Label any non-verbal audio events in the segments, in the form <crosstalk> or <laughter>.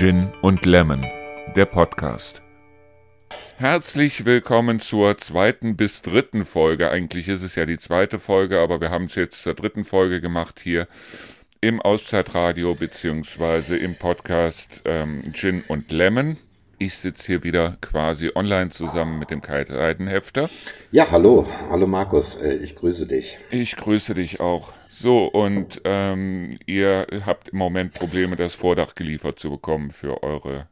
Gin und Lemon, der Podcast. Herzlich willkommen zur zweiten bis dritten Folge. Eigentlich ist es ja die zweite Folge, aber wir haben es jetzt zur dritten Folge gemacht hier im Auszeitradio beziehungsweise im Podcast ähm, Gin und Lemon. Ich sitze hier wieder quasi online zusammen mit dem Kai Seidenhefter. Ja, hallo, hallo Markus, äh, ich grüße dich. Ich grüße dich auch. So, und ähm, ihr habt im Moment Probleme, das Vordach geliefert zu bekommen für eure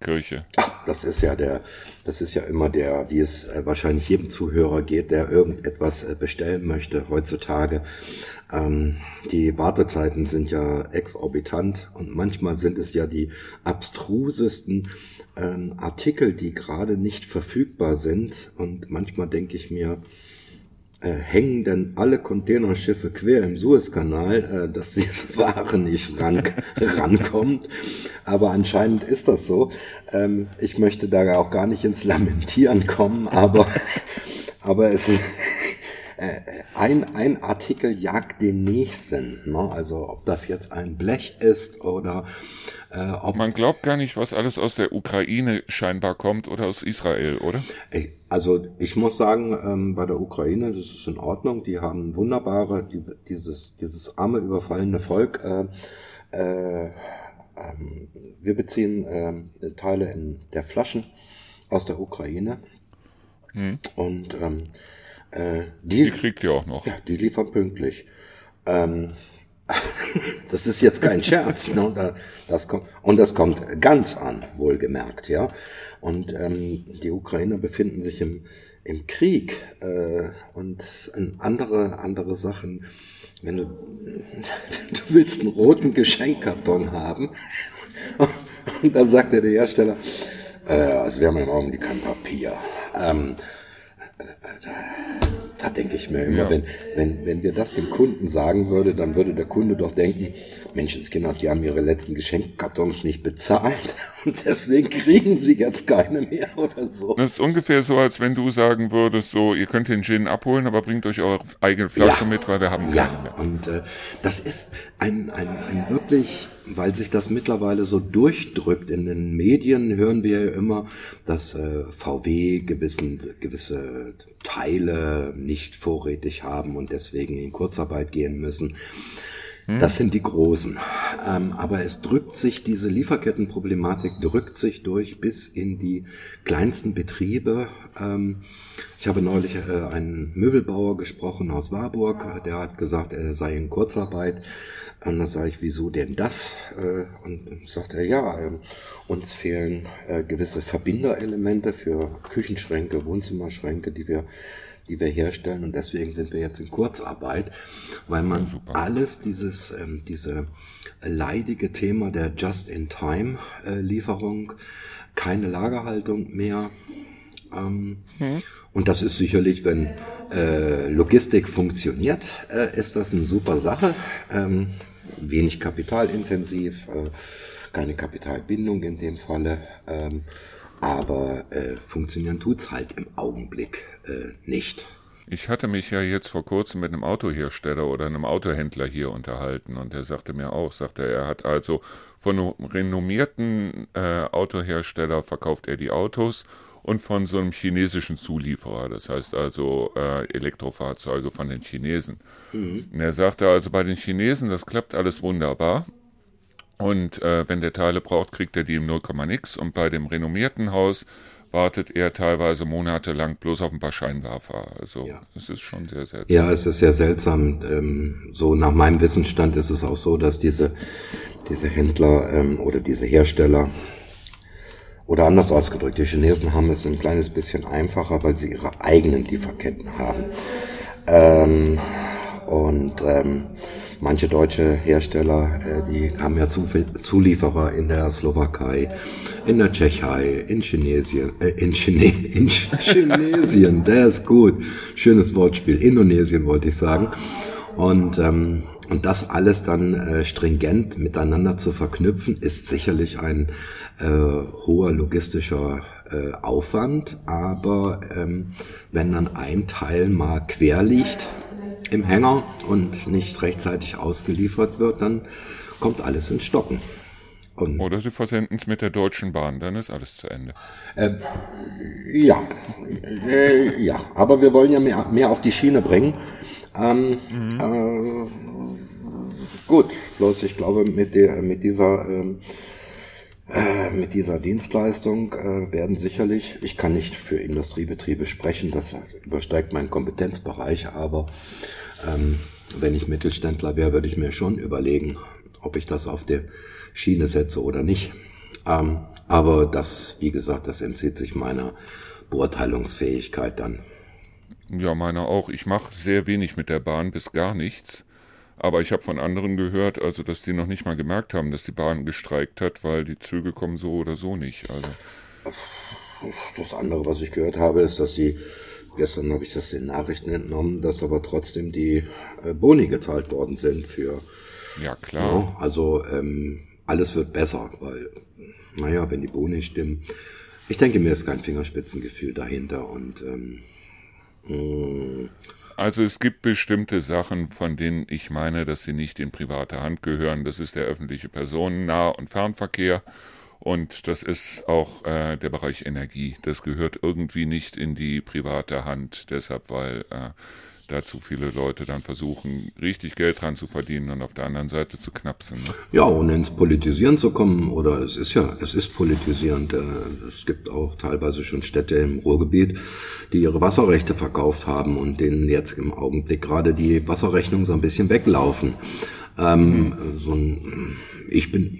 Kirche. Das ist ja der, das ist ja immer der, wie es äh, wahrscheinlich jedem Zuhörer geht, der irgendetwas äh, bestellen möchte heutzutage. Ähm, die Wartezeiten sind ja exorbitant und manchmal sind es ja die abstrusesten ähm, Artikel, die gerade nicht verfügbar sind. Und manchmal denke ich mir, hängen denn alle Containerschiffe quer im Suezkanal, äh, dass <laughs> diese Ware nicht ran, rankommt. Aber anscheinend ist das so. Ähm, ich möchte da auch gar nicht ins Lamentieren kommen, aber, aber es ist, äh, ein, ein Artikel jagt den nächsten. Ne? Also ob das jetzt ein Blech ist oder äh, ob Man glaubt gar nicht, was alles aus der Ukraine scheinbar kommt oder aus Israel, oder? Also ich muss sagen, ähm, bei der Ukraine, das ist in Ordnung. Die haben wunderbare, die, dieses, dieses arme, überfallene Volk. Äh, äh, ähm, wir beziehen äh, Teile in der Flaschen aus der Ukraine. Hm. Und ähm, äh, die, die kriegt ihr auch noch. Ja, die liefern pünktlich. Ähm, <laughs> das ist jetzt kein Scherz. Ne? Das kommt, und das kommt ganz an, wohlgemerkt, ja. Und ähm, die Ukrainer befinden sich im, im Krieg äh, und andere, andere Sachen. Wenn du, <laughs> du willst einen roten Geschenkkarton haben <laughs> und dann sagt der Hersteller, äh, also wir haben im Augenblick kein Papier. Ähm, da denke ich mir immer, ja. wenn, wenn, wenn wir das dem Kunden sagen würde, dann würde der Kunde doch denken, Menschenskinders, die haben ihre letzten Geschenkkartons nicht bezahlt <laughs> und deswegen kriegen sie jetzt keine mehr oder so. Das ist ungefähr so, als wenn du sagen würdest, so, ihr könnt den Gin abholen, aber bringt euch eure eigene Flasche ja. mit, weil wir haben keine ja. mehr. Und äh, das ist ein, ein, ein wirklich weil sich das mittlerweile so durchdrückt. In den Medien hören wir ja immer, dass äh, VW gewissen, gewisse Teile nicht vorrätig haben und deswegen in Kurzarbeit gehen müssen. Hm. Das sind die Großen. Ähm, aber es drückt sich, diese Lieferkettenproblematik drückt sich durch bis in die kleinsten Betriebe. Ähm, ich habe neulich äh, einen Möbelbauer gesprochen aus Warburg, der hat gesagt, er sei in Kurzarbeit. Und dann sage ich, wieso denn das? Äh, und sagt er, ja, ähm, uns fehlen äh, gewisse Verbinderelemente für Küchenschränke, Wohnzimmerschränke, die wir, die wir herstellen. Und deswegen sind wir jetzt in Kurzarbeit, weil man ja, alles dieses, ähm, diese leidige Thema der Just-in-Time-Lieferung, keine Lagerhaltung mehr. Ähm, hm. Und das ist sicherlich, wenn äh, Logistik funktioniert, ist das eine super Sache wenig kapitalintensiv, äh, keine Kapitalbindung in dem Falle, ähm, aber äh, funktionieren tut's halt im Augenblick äh, nicht. Ich hatte mich ja jetzt vor kurzem mit einem Autohersteller oder einem Autohändler hier unterhalten und er sagte mir auch, sagte er, hat also von einem renommierten äh, Autohersteller verkauft er die Autos und von so einem chinesischen Zulieferer, das heißt also äh, Elektrofahrzeuge von den Chinesen. Mhm. Und er sagte also bei den Chinesen, das klappt alles wunderbar. Und äh, wenn der Teile braucht, kriegt er die im 0, nix. Und bei dem renommierten Haus wartet er teilweise monatelang bloß auf ein paar Scheinwerfer. Also ja. es ist schon sehr seltsam. Ja, es ist sehr seltsam. Ähm, so nach meinem Wissensstand ist es auch so, dass diese, diese Händler ähm, oder diese Hersteller oder anders ausgedrückt, die Chinesen haben es ein kleines bisschen einfacher, weil sie ihre eigenen Lieferketten haben. Ähm, und ähm, manche deutsche Hersteller, äh, die haben ja Zulieferer in der Slowakei, in der Tschechei, in Chinesien, äh, in, Chine <laughs> in Chinesien, der ist gut, schönes Wortspiel, Indonesien wollte ich sagen. Und ähm, und das alles dann äh, stringent miteinander zu verknüpfen, ist sicherlich ein äh, hoher logistischer äh, Aufwand. Aber ähm, wenn dann ein Teil mal quer liegt im Hänger und nicht rechtzeitig ausgeliefert wird, dann kommt alles ins Stocken. Und Oder sie versenden es mit der Deutschen Bahn, dann ist alles zu Ende. Äh, ja, äh, ja, aber wir wollen ja mehr, mehr auf die Schiene bringen. Ähm, mhm. äh, gut, bloß ich glaube, mit, der, mit dieser ähm, äh, mit dieser Dienstleistung äh, werden sicherlich, ich kann nicht für Industriebetriebe sprechen, das übersteigt meinen Kompetenzbereich, aber ähm, wenn ich Mittelständler wäre, würde ich mir schon überlegen, ob ich das auf der Schiene setze oder nicht. Ähm, aber das, wie gesagt, das entzieht sich meiner Beurteilungsfähigkeit dann. Ja, meiner auch. Ich mache sehr wenig mit der Bahn bis gar nichts. Aber ich habe von anderen gehört, also dass die noch nicht mal gemerkt haben, dass die Bahn gestreikt hat, weil die Züge kommen so oder so nicht. Also. Das andere, was ich gehört habe, ist, dass die, gestern habe ich das den Nachrichten entnommen, dass aber trotzdem die äh, Boni geteilt worden sind für. Ja, klar. Ja, also ähm, alles wird besser, weil, naja, wenn die Boni stimmen. Ich denke, mir ist kein Fingerspitzengefühl dahinter und ähm, mh, hm, also es gibt bestimmte Sachen, von denen ich meine, dass sie nicht in private Hand gehören. Das ist der öffentliche Personennah- und Fernverkehr und das ist auch äh, der Bereich Energie. Das gehört irgendwie nicht in die private Hand, deshalb weil äh, da zu viele Leute dann versuchen, richtig Geld dran zu verdienen und auf der anderen Seite zu knapsen. Ne? Ja, ohne ins Politisieren zu kommen, oder es ist ja, es ist politisierend. Äh, es gibt auch teilweise schon Städte im Ruhrgebiet, die ihre Wasserrechte verkauft haben und denen jetzt im Augenblick gerade die Wasserrechnungen so ein bisschen weglaufen. Ähm, mhm. so ein, ich bin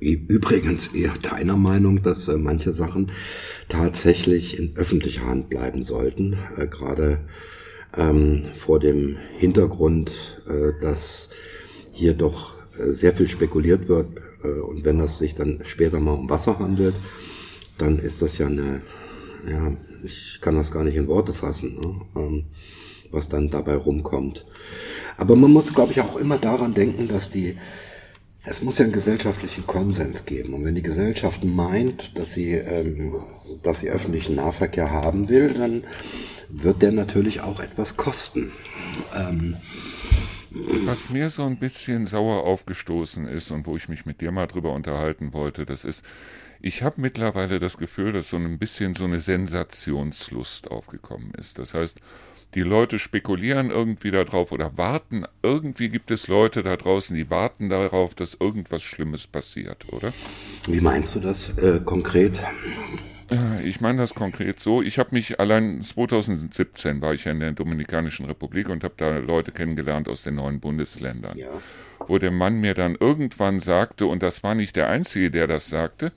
übrigens eher deiner Meinung, dass äh, manche Sachen tatsächlich in öffentlicher Hand bleiben sollten. Äh, gerade ähm, vor dem Hintergrund, äh, dass hier doch äh, sehr viel spekuliert wird äh, und wenn das sich dann später mal um Wasser handelt, dann ist das ja eine, ja, ich kann das gar nicht in Worte fassen, ne? ähm, was dann dabei rumkommt. Aber man muss, glaube ich, auch immer daran denken, dass die, es muss ja einen gesellschaftlichen Konsens geben. Und wenn die Gesellschaft meint, dass sie, ähm, dass sie öffentlichen Nahverkehr haben will, dann wird der natürlich auch etwas kosten. Ähm, was mir so ein bisschen sauer aufgestoßen ist und wo ich mich mit dir mal drüber unterhalten wollte, das ist, ich habe mittlerweile das Gefühl, dass so ein bisschen so eine Sensationslust aufgekommen ist. Das heißt, die Leute spekulieren irgendwie darauf oder warten, irgendwie gibt es Leute da draußen, die warten darauf, dass irgendwas Schlimmes passiert, oder? Wie meinst du das äh, konkret? Ich meine das konkret so. Ich habe mich allein 2017 war ich ja in der Dominikanischen Republik und habe da Leute kennengelernt aus den neuen Bundesländern. Ja. Wo der Mann mir dann irgendwann sagte, und das war nicht der Einzige, der das sagte,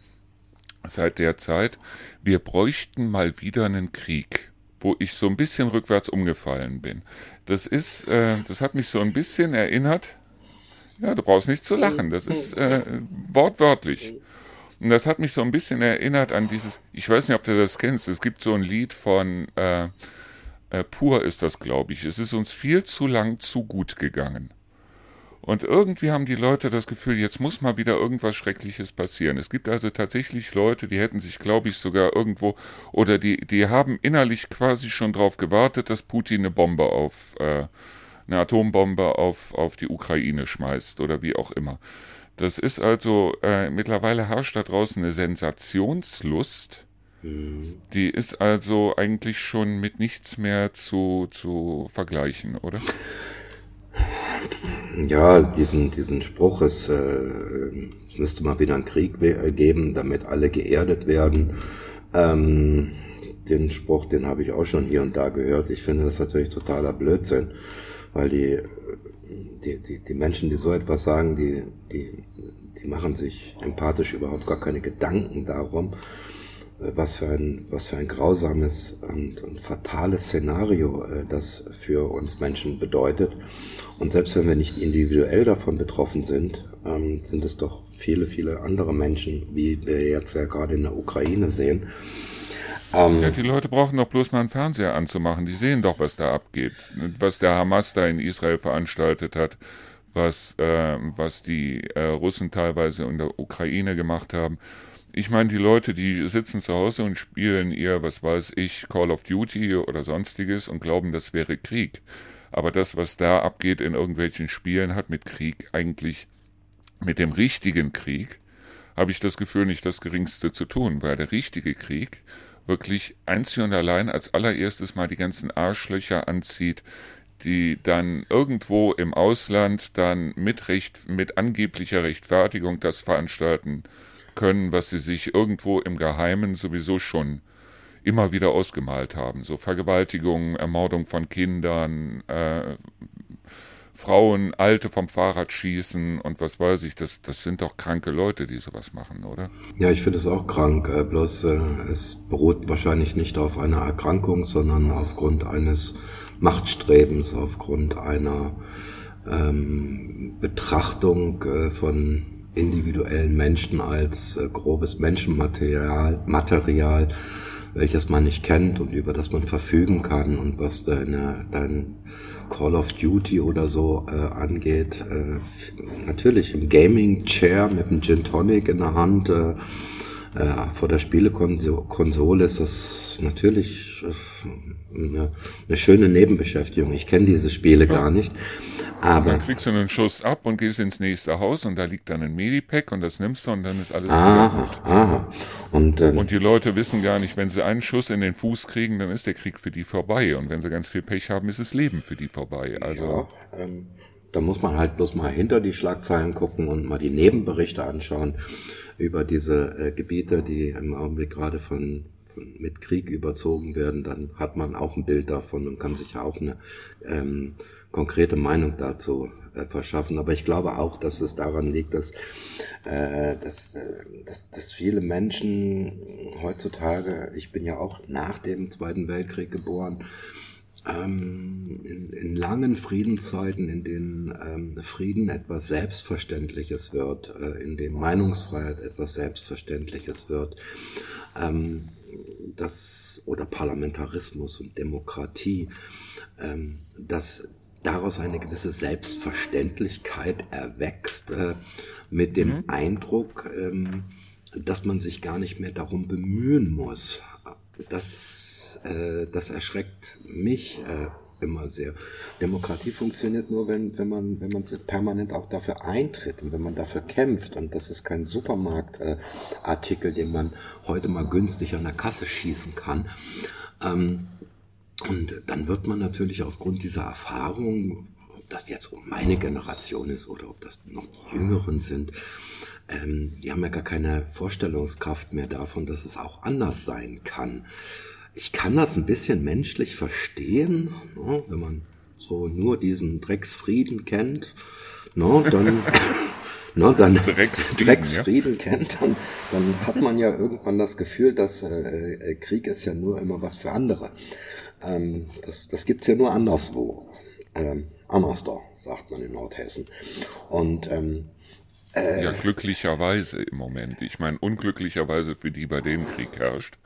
seit der Zeit, wir bräuchten mal wieder einen Krieg, wo ich so ein bisschen rückwärts umgefallen bin. Das ist, äh, das hat mich so ein bisschen erinnert. Ja, du brauchst nicht zu lachen. Das ist äh, wortwörtlich. Und das hat mich so ein bisschen erinnert an dieses, ich weiß nicht, ob du das kennst, es gibt so ein Lied von äh, äh, Pur ist das, glaube ich. Es ist uns viel zu lang zu gut gegangen. Und irgendwie haben die Leute das Gefühl, jetzt muss mal wieder irgendwas Schreckliches passieren. Es gibt also tatsächlich Leute, die hätten sich, glaube ich, sogar irgendwo, oder die, die haben innerlich quasi schon darauf gewartet, dass Putin eine Bombe auf, äh, eine Atombombe auf, auf die Ukraine schmeißt oder wie auch immer. Das ist also, äh, mittlerweile herrscht da draußen eine Sensationslust. Mhm. Die ist also eigentlich schon mit nichts mehr zu, zu vergleichen, oder? Ja, diesen, diesen Spruch, es, äh, müsste mal wieder einen Krieg äh, geben, damit alle geerdet werden. Ähm, den Spruch, den habe ich auch schon hier und da gehört. Ich finde das natürlich totaler Blödsinn, weil die die, die, die Menschen, die so etwas sagen, die, die, die machen sich empathisch überhaupt gar keine Gedanken darum, äh, was für ein, was für ein grausames und, und fatales Szenario äh, das für uns Menschen bedeutet. Und selbst wenn wir nicht individuell davon betroffen sind, ähm, sind es doch viele, viele andere Menschen, wie wir jetzt ja gerade in der Ukraine sehen, ähm, ja, die Leute brauchen doch bloß mal einen Fernseher anzumachen. Die sehen doch, was da abgeht. Was der Hamas da in Israel veranstaltet hat, was, äh, was die äh, Russen teilweise in der Ukraine gemacht haben. Ich meine, die Leute, die sitzen zu Hause und spielen ihr, was weiß ich, Call of Duty oder sonstiges und glauben, das wäre Krieg. Aber das, was da abgeht in irgendwelchen Spielen, hat mit Krieg eigentlich, mit dem richtigen Krieg, habe ich das Gefühl, nicht das Geringste zu tun, weil der richtige Krieg wirklich einzig und allein als allererstes mal die ganzen Arschlöcher anzieht, die dann irgendwo im Ausland dann mit Recht, mit angeblicher Rechtfertigung das veranstalten können, was sie sich irgendwo im Geheimen sowieso schon immer wieder ausgemalt haben. So Vergewaltigung, Ermordung von Kindern, äh, Frauen, Alte vom Fahrrad schießen und was weiß ich, das, das sind doch kranke Leute, die sowas machen, oder? Ja, ich finde es auch krank, äh, bloß äh, es beruht wahrscheinlich nicht auf einer Erkrankung, sondern aufgrund eines Machtstrebens, aufgrund einer ähm, Betrachtung äh, von individuellen Menschen als äh, grobes Menschenmaterial, Material, welches man nicht kennt und über das man verfügen kann und was deine, dein Call of Duty oder so äh, angeht. Äh, natürlich im Gaming Chair mit einem Gin Tonic in der Hand äh, äh, vor der Spielekonsole ist das natürlich äh, eine, eine schöne Nebenbeschäftigung. Ich kenne diese Spiele ja. gar nicht. Aber dann kriegst du einen Schuss ab und gehst ins nächste Haus und da liegt dann ein Medipack und das nimmst du und dann ist alles aha, gut. Aha. Und, ähm, und die Leute wissen gar nicht, wenn sie einen Schuss in den Fuß kriegen, dann ist der Krieg für die vorbei. Und wenn sie ganz viel Pech haben, ist das Leben für die vorbei. Also ja, ähm, da muss man halt bloß mal hinter die Schlagzeilen gucken und mal die Nebenberichte anschauen über diese äh, Gebiete, die im Augenblick gerade von, von mit Krieg überzogen werden. Dann hat man auch ein Bild davon und kann sich ja auch eine ähm, konkrete Meinung dazu äh, verschaffen. Aber ich glaube auch, dass es daran liegt, dass, äh, dass, äh, dass, dass viele Menschen heutzutage, ich bin ja auch nach dem Zweiten Weltkrieg geboren, ähm, in, in langen Friedenszeiten, in denen ähm, Frieden etwas Selbstverständliches wird, äh, in dem Meinungsfreiheit etwas Selbstverständliches wird, ähm, das oder Parlamentarismus und Demokratie, ähm, dass daraus eine gewisse Selbstverständlichkeit erwächst, äh, mit dem mhm. Eindruck, ähm, dass man sich gar nicht mehr darum bemühen muss. Das, äh, das erschreckt mich äh, immer sehr. Demokratie funktioniert nur, wenn, wenn man, wenn man permanent auch dafür eintritt und wenn man dafür kämpft. Und das ist kein Supermarktartikel, den man heute mal günstig an der Kasse schießen kann. Ähm, und dann wird man natürlich aufgrund dieser Erfahrung, ob das jetzt um meine Generation ist oder ob das noch die Jüngeren sind, ähm, die haben ja gar keine Vorstellungskraft mehr davon, dass es auch anders sein kann. Ich kann das ein bisschen menschlich verstehen, ne, wenn man so nur diesen Drecksfrieden kennt, ne, dann, <laughs> ne, dann Drecksfrieden, Drecksfrieden ja. kennt, dann, dann hat man ja irgendwann das Gefühl, dass äh, äh Krieg ist ja nur immer was für andere. Ähm, das das gibt's ja nur anderswo. Ähm, andersdo, sagt man in Nordhessen. Und ähm, äh, ja, glücklicherweise im Moment. Ich meine, unglücklicherweise für die, bei denen Krieg herrscht.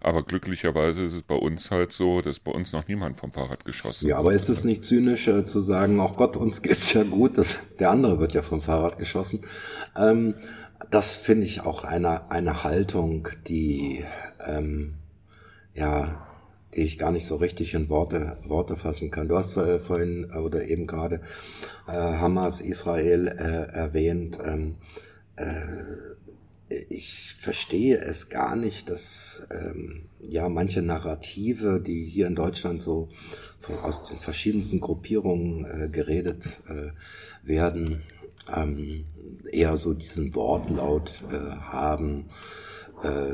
Aber glücklicherweise ist es bei uns halt so, dass bei uns noch niemand vom Fahrrad geschossen wird. Ja, aber ist es nicht zynisch äh, zu sagen, ach Gott, uns geht's ja gut, das, der andere wird ja vom Fahrrad geschossen. Ähm, das finde ich auch eine, eine Haltung, die ähm, ja die ich gar nicht so richtig in Worte, Worte fassen kann. Du hast äh, vorhin äh, oder eben gerade äh, Hamas, Israel äh, erwähnt. Ähm, äh, ich verstehe es gar nicht, dass ähm, ja manche Narrative, die hier in Deutschland so von, aus den verschiedensten Gruppierungen äh, geredet werden, ähm, eher so diesen Wortlaut haben,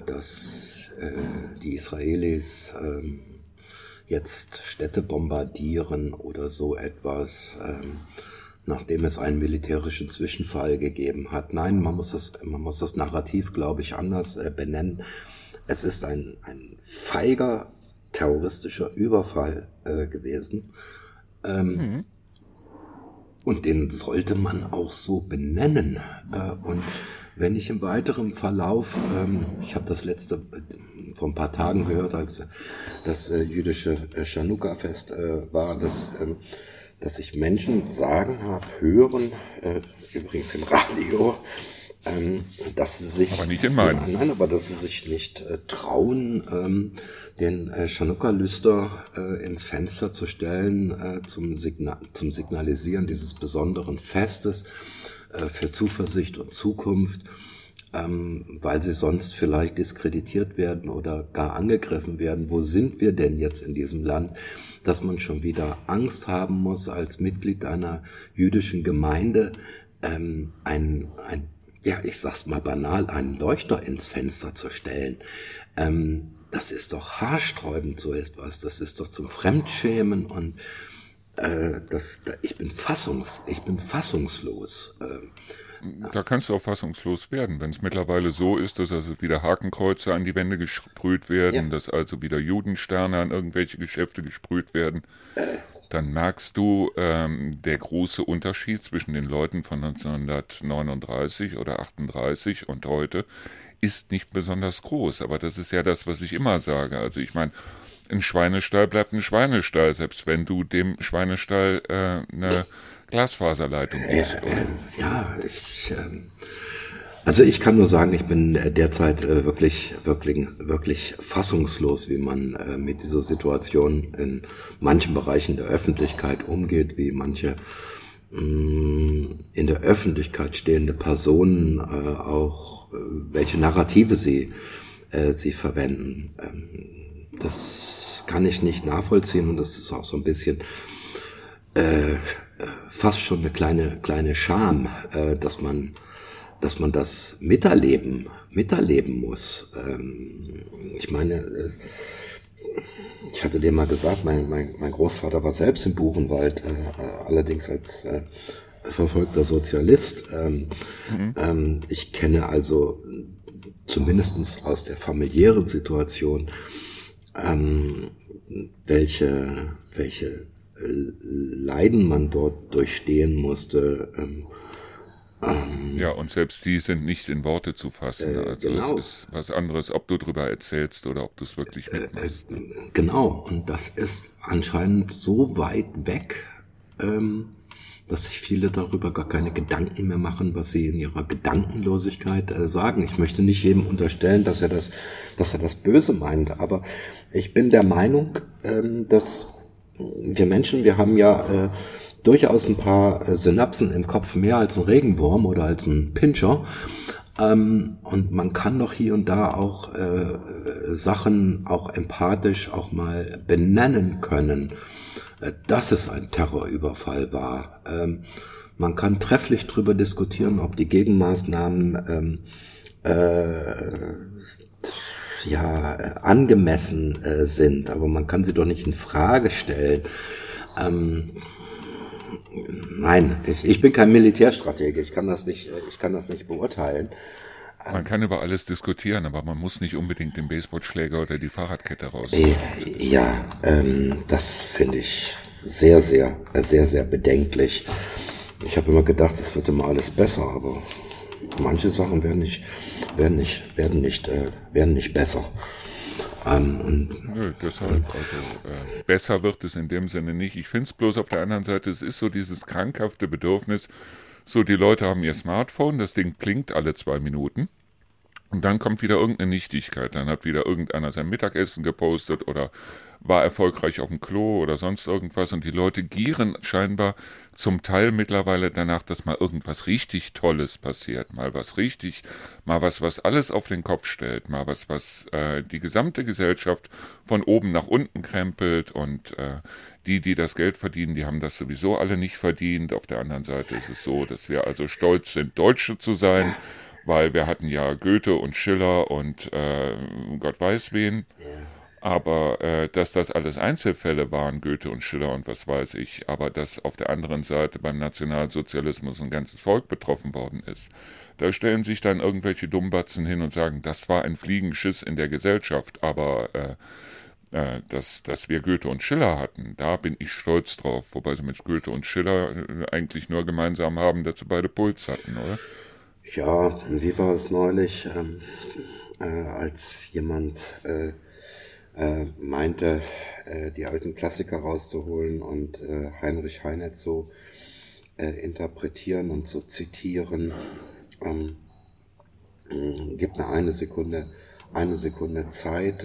dass äh, die Israelis ähm, jetzt Städte bombardieren oder so etwas, ähm, nachdem es einen militärischen Zwischenfall gegeben hat. Nein, man muss das, man muss das Narrativ, glaube ich, anders äh, benennen. Es ist ein, ein feiger terroristischer Überfall äh, gewesen. Ähm, mhm. Und den sollte man auch so benennen. Äh, und wenn ich im weiteren Verlauf, ähm, ich habe das letzte äh, vor ein paar Tagen gehört, als das äh, jüdische äh, Chanukka-Fest äh, war, dass, ähm, dass ich Menschen sagen habe, hören, äh, übrigens im Radio, ähm, dass sie sich, aber nicht in meinen. Ja, nein, aber dass sie sich nicht äh, trauen, ähm, den äh, Chanukka-Lüster äh, ins Fenster zu stellen äh, zum, Signal, zum Signalisieren dieses besonderen Festes äh, für Zuversicht und Zukunft. ähm, weil sie sonst vielleicht diskreditiert werden oder gar angegriffen werden. Wo sind wir denn jetzt in diesem Land, dass man schon wieder Angst haben muss, als Mitglied einer jüdischen Gemeinde ähm, ein, ein, ja, ich sag's mal banal, einen Leuchter ins Fenster zu stellen? Ähm, das ist doch haarsträubend so etwas. Das ist doch zum Fremdschämen und äh, das, ich bin fassungs, ich bin fassungslos. Äh, da kannst du auch fassungslos werden, wenn es mittlerweile so ist, dass also wieder Hakenkreuze an die Wände gesprüht werden, ja. dass also wieder Judensterne an irgendwelche Geschäfte gesprüht werden. Dann merkst du ähm, der große Unterschied zwischen den Leuten von 1939 oder 38 und heute ist nicht besonders groß. Aber das ist ja das, was ich immer sage. Also ich meine, ein Schweinestall bleibt ein Schweinestall, selbst wenn du dem Schweinestall äh, eine Glasfaserleitung gibst. Äh, ja, ich, äh, also ich kann nur sagen, ich bin derzeit äh, wirklich, wirklich, wirklich fassungslos, wie man äh, mit dieser Situation in manchen Bereichen der Öffentlichkeit umgeht, wie manche mm, in der Öffentlichkeit stehende Personen äh, auch, äh, welche Narrative sie, äh, sie verwenden. Das kann ich nicht nachvollziehen und das ist auch so ein bisschen äh, fast schon eine kleine kleine Scham, äh, dass man dass man das miterleben miterleben muss. Ähm, ich meine, äh, ich hatte dir mal gesagt, mein, mein, mein Großvater war selbst im Buchenwald, äh, allerdings als äh, verfolgter Sozialist. Ähm, mhm. ähm, ich kenne also zumindestens aus der familiären Situation ähm, welche, welche Leiden man dort durchstehen musste. Ähm, ähm, ja, und selbst die sind nicht in Worte zu fassen. Äh, also genau. es ist was anderes, ob du darüber erzählst oder ob du es wirklich äh, mitmachst. Ne? Äh, genau, und das ist anscheinend so weit weg, ähm, dass sich viele darüber gar keine Gedanken mehr machen, was sie in ihrer Gedankenlosigkeit äh, sagen. Ich möchte nicht jedem unterstellen, dass er das, dass er das Böse meint, aber ich bin der Meinung, ähm, dass wir Menschen, wir haben ja äh, durchaus ein paar äh, Synapsen im Kopf mehr als ein Regenwurm oder als ein Pinscher. Ähm, und man kann doch hier und da auch äh, Sachen auch empathisch auch mal benennen können. Äh, dass es ein Terrorüberfall war. Ähm, man kann trefflich darüber diskutieren, ob die Gegenmaßnahmen ähm, äh, ja angemessen äh, sind, aber man kann sie doch nicht in Frage stellen. Ähm, nein, ich, ich bin kein Militärstratege, ich kann das nicht, ich kann das nicht beurteilen. Man kann über alles diskutieren, aber man muss nicht unbedingt den Baseballschläger oder die Fahrradkette raus. Äh, ja, ähm, das finde ich sehr, sehr, sehr, sehr bedenklich. Ich habe immer gedacht, es wird immer alles besser, aber manche Sachen werden nicht, werden nicht, werden nicht, äh, werden nicht besser. Ähm, und, Nö, deshalb, also, äh, besser wird es in dem Sinne nicht. Ich finde es bloß auf der anderen Seite, es ist so dieses krankhafte Bedürfnis, so, die Leute haben ihr Smartphone, das Ding blinkt alle zwei Minuten. Und dann kommt wieder irgendeine Nichtigkeit. Dann hat wieder irgendeiner sein Mittagessen gepostet oder war erfolgreich auf dem Klo oder sonst irgendwas. Und die Leute gieren scheinbar zum Teil mittlerweile danach, dass mal irgendwas richtig Tolles passiert. Mal was richtig, mal was, was alles auf den Kopf stellt. Mal was, was äh, die gesamte Gesellschaft von oben nach unten krempelt. Und äh, die, die das Geld verdienen, die haben das sowieso alle nicht verdient. Auf der anderen Seite ist es so, dass wir also stolz sind, Deutsche zu sein weil wir hatten ja Goethe und Schiller und äh, Gott weiß wen. Aber äh, dass das alles Einzelfälle waren, Goethe und Schiller und was weiß ich, aber dass auf der anderen Seite beim Nationalsozialismus ein ganzes Volk betroffen worden ist. Da stellen sich dann irgendwelche Dummbatzen hin und sagen, das war ein Fliegenschiss in der Gesellschaft, aber äh, äh, dass, dass wir Goethe und Schiller hatten, da bin ich stolz drauf. Wobei sie mit Goethe und Schiller äh, eigentlich nur gemeinsam haben, dass sie beide Puls hatten, oder? Ja, wie war es neulich, ähm, äh, als jemand äh, äh, meinte, äh, die alten Klassiker rauszuholen und Heinrich Heine zu interpretieren und zu zitieren. Ähm, äh, gibt mir eine Sekunde, eine Sekunde Zeit.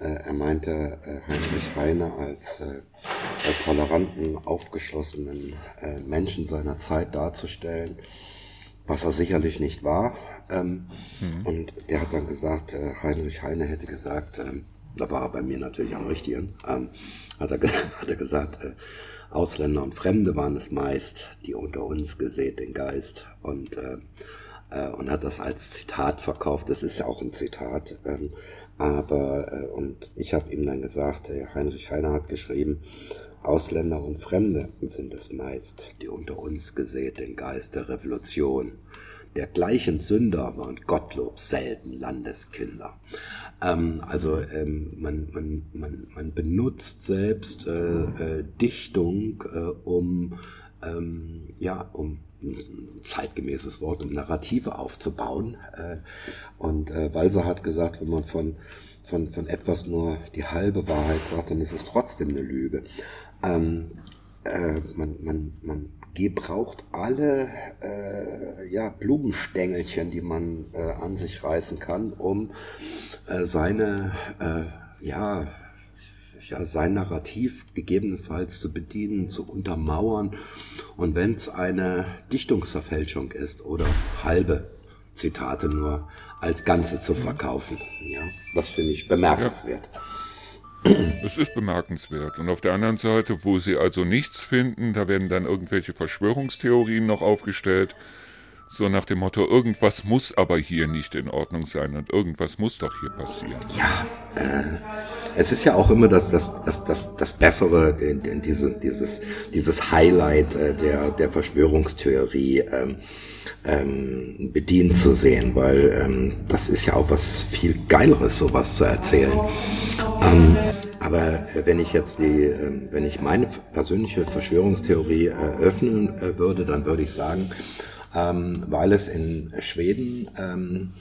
Äh, er meinte äh, Heinrich Heine als äh, toleranten, aufgeschlossenen Menschen seiner Zeit darzustellen. was er sicherlich nicht war. Ähm, mhm. Und der hat dann gesagt, Heinrich Heine hätte gesagt, ähm, da war er bei mir natürlich am richtigen, ähm, hat, er, <laughs> hat er gesagt, Ausländer und Fremde waren es meist, die unter uns gesät den Geist. Und, äh, und hat das als Zitat verkauft. Das ist ja auch ein Zitat. Ähm, aber, äh, und ich habe ihm dann gesagt, äh, Heinrich Heine hat geschrieben, Ausländer und Fremde sind es meist, die unter uns gesät den Geist der Revolution. Dergleichen Sünder waren Gottlob selten Landeskinder. Ähm, also ähm, man, man, man, man benutzt selbst äh, äh, Dichtung, äh, um ähm, ja, um ein zeitgemäßes Wort, um Narrative aufzubauen. Äh, und äh, Walser hat gesagt, wenn man von, von, von etwas nur die halbe Wahrheit sagt, dann ist es trotzdem eine Lüge. Ähm, äh, man, man, man gebraucht alle äh, ja, Blumenstängelchen, die man äh, an sich reißen kann, um äh, seine ja, ja, sein Narrativ gegebenenfalls zu bedienen, zu untermauern. Und wenn es eine Dichtungsverfälschung ist oder halbe Zitate nur als Ganze zu verkaufen, ja, das finde ich bemerkenswert. Ja. Es ist bemerkenswert. Und auf der anderen Seite, wo sie also nichts finden, da werden dann irgendwelche Verschwörungstheorien noch aufgestellt. So nach dem Motto, irgendwas muss aber hier nicht in Ordnung sein und irgendwas muss doch hier passieren. Ja, äh, es ist ja auch immer das, das, das, das, das Bessere, diese, dieses, dieses Highlight äh, der, der Verschwörungstheorie ähm, ähm, bedient zu sehen, weil ähm, das ist ja auch was viel Geileres, sowas zu erzählen. Ähm, aber wenn ich jetzt die, äh, wenn ich meine persönliche Verschwörungstheorie eröffnen äh, würde, dann würde ich sagen, ähm, weil es in Schweden ähm,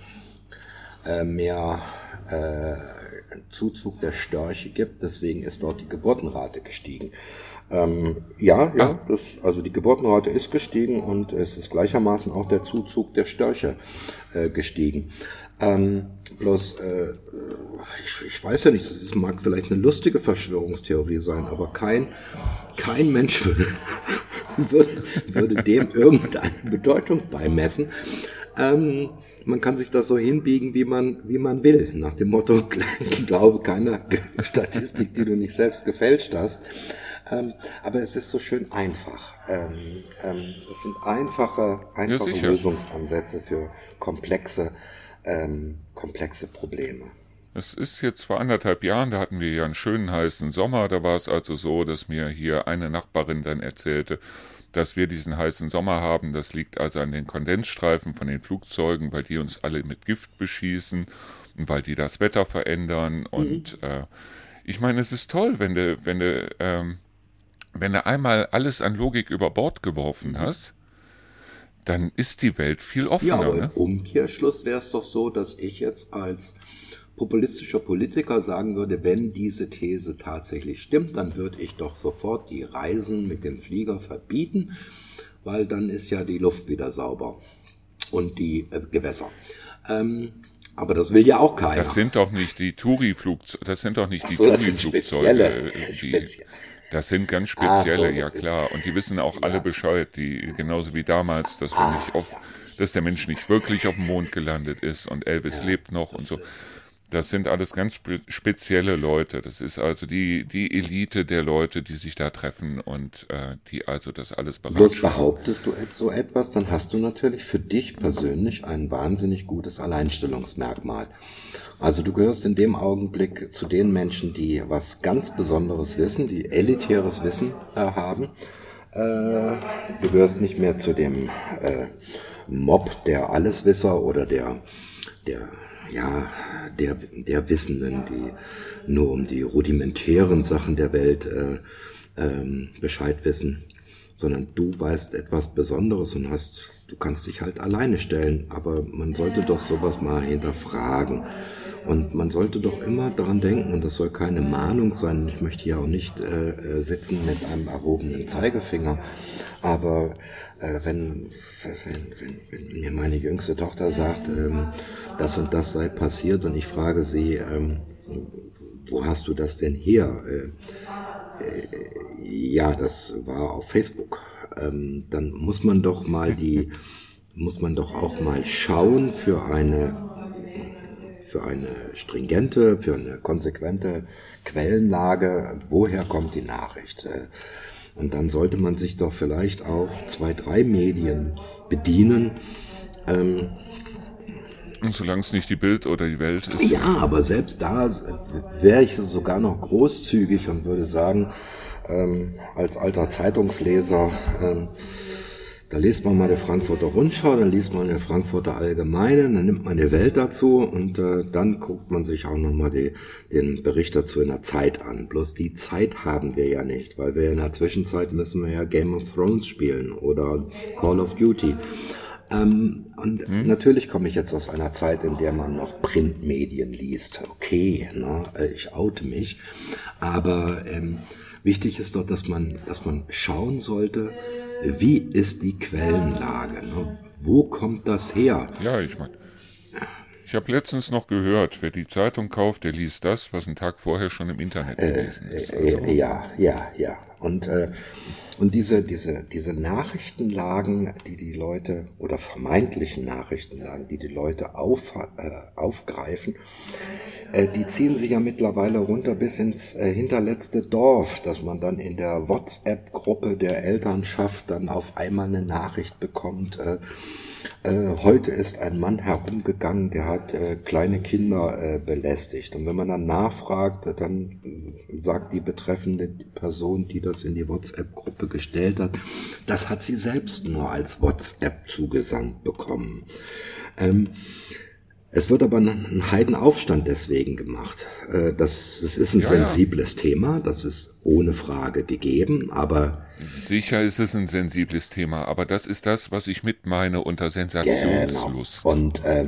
äh, mehr äh, Zuzug der Störche gibt, deswegen ist dort die Geburtenrate gestiegen. Ähm, ja, ja, ah. das, also die Geburtenrate ist gestiegen und es ist gleichermaßen auch der Zuzug der Störche äh, gestiegen. Ähm, bloß, äh, ich, ich, weiß ja nicht, das ist, mag vielleicht eine lustige Verschwörungstheorie sein, aber kein, kein Mensch würde, <laughs> würde, würde dem irgendeine Bedeutung beimessen. Ähm, man kann sich das so hinbiegen, wie man, wie man will. Nach dem Motto, <laughs> glaube keiner <laughs> Statistik, die du nicht selbst gefälscht hast. Ähm, aber es ist so schön einfach. Ähm, ähm, es sind einfache, einfache ja, Lösungsansätze für komplexe, ähm, komplexe Probleme. Es ist jetzt vor anderthalb Jahren, da hatten wir ja einen schönen heißen Sommer. Da war es also so, dass mir hier eine Nachbarin dann erzählte, dass wir diesen heißen Sommer haben. Das liegt also an den Kondensstreifen von den Flugzeugen, weil die uns alle mit Gift beschießen und weil die das Wetter verändern. Mhm. Und äh, ich meine, es ist toll, wenn du, wenn du, ähm, wenn du einmal alles an Logik über Bord geworfen mhm. hast, dann ist die Welt viel offener. Ja, aber ne? im Umkehrschluss wäre es doch so, dass ich jetzt als populistischer Politiker sagen würde, wenn diese These tatsächlich stimmt, dann würde ich doch sofort die Reisen mit dem Flieger verbieten, weil dann ist ja die Luft wieder sauber und die äh, Gewässer. Ähm, aber das will ja auch keiner. Das sind doch nicht die Touri-Flugzeuge, das sind doch nicht Ach die so, Touri-Flugzeuge. Das sind ganz spezielle, so, ja klar. Und die wissen auch ja. alle Bescheid, die genauso wie damals, dass wir ah, nicht auf, dass der Mensch nicht wirklich auf dem Mond gelandet ist und Elvis ja, lebt noch und so. Das sind alles ganz spezielle Leute. Das ist also die, die Elite der Leute, die sich da treffen und äh, die also das alles beratschlagen. Bloß behauptest du so etwas, dann hast du natürlich für dich persönlich ein wahnsinnig gutes Alleinstellungsmerkmal. Also du gehörst in dem Augenblick zu den Menschen, die was ganz Besonderes wissen, die elitäres Wissen äh, haben. Äh, du gehörst nicht mehr zu dem äh, Mob der Alleswisser oder der, der ja, der, der Wissenden, die nur um die rudimentären Sachen der Welt äh, ähm, Bescheid wissen, sondern du weißt etwas Besonderes und hast, du kannst dich halt alleine stellen, aber man sollte doch sowas mal hinterfragen. Und man sollte doch immer daran denken, und das soll keine Mahnung sein, ich möchte hier auch nicht äh, äh sitzen mit einem erhobenen Zeigefinger, aber äh, wenn, wenn, wenn, wenn mir meine jüngste Tochter sagt, ähm, das und das sei passiert und ich frage sie, ähm, wo hast du das denn her? Äh, äh, ja, das war auf Facebook. Ähm, dann muss man doch mal die, muss man doch auch mal schauen für eine für eine stringente, für eine konsequente Quellenlage, woher kommt die Nachricht? Äh, und dann sollte man sich doch vielleicht auch zwei, drei Medien bedienen. Ähm, und solange es nicht die Bild oder die Welt ist. Ja, aber selbst da wäre ich sogar noch großzügig und würde sagen, ähm, als alter Zeitungsleser, ähm, da liest man mal eine Frankfurter Rundschau, dann liest man eine Frankfurter Allgemeine, dann nimmt man eine Welt dazu und äh, dann guckt man sich auch nochmal den Bericht dazu in der Zeit an. Bloß die Zeit haben wir ja nicht, weil wir in der Zwischenzeit müssen wir ja Game of Thrones spielen oder Call of Duty. Ähm, und hm. natürlich komme ich jetzt aus einer Zeit, in der man noch Printmedien liest. Okay, ne? Äh, ich oute mich. Aber ähm, wichtig ist doch, dass man, dass man schauen sollte, wie ist die Quellenlage? Ne? Wo kommt das her? Ja, ich meine, ich habe letztens noch gehört, wer die Zeitung kauft, der liest das, was einen Tag vorher schon im Internet äh, gelesen ist. Äh, also. ja, ja, ja. Und, äh, und diese, diese, diese Nachrichtenlagen, die die Leute, oder vermeintlichen Nachrichtenlagen, die die Leute auf, äh, aufgreifen, äh, die ziehen sich ja mittlerweile runter bis ins äh, hinterletzte Dorf, dass man dann in der WhatsApp-Gruppe der Elternschaft dann auf einmal eine Nachricht bekommt, äh, heute ist ein Mann herumgegangen, der hat äh, kleine Kinder äh, belästigt. Und wenn man dann nachfragt, dann sagt die betreffende Person, die das in die WhatsApp-Gruppe gestellt hat, das hat sie selbst nur als WhatsApp zugesandt bekommen. Ähm, es wird aber ein Heidenaufstand deswegen gemacht. Äh, das, das ist ein ja, sensibles ja. Thema, das ist ohne Frage gegeben, aber Sicher ist es ein sensibles Thema, aber das ist das, was ich mit meine unter Sensationslust. Genau. Und äh,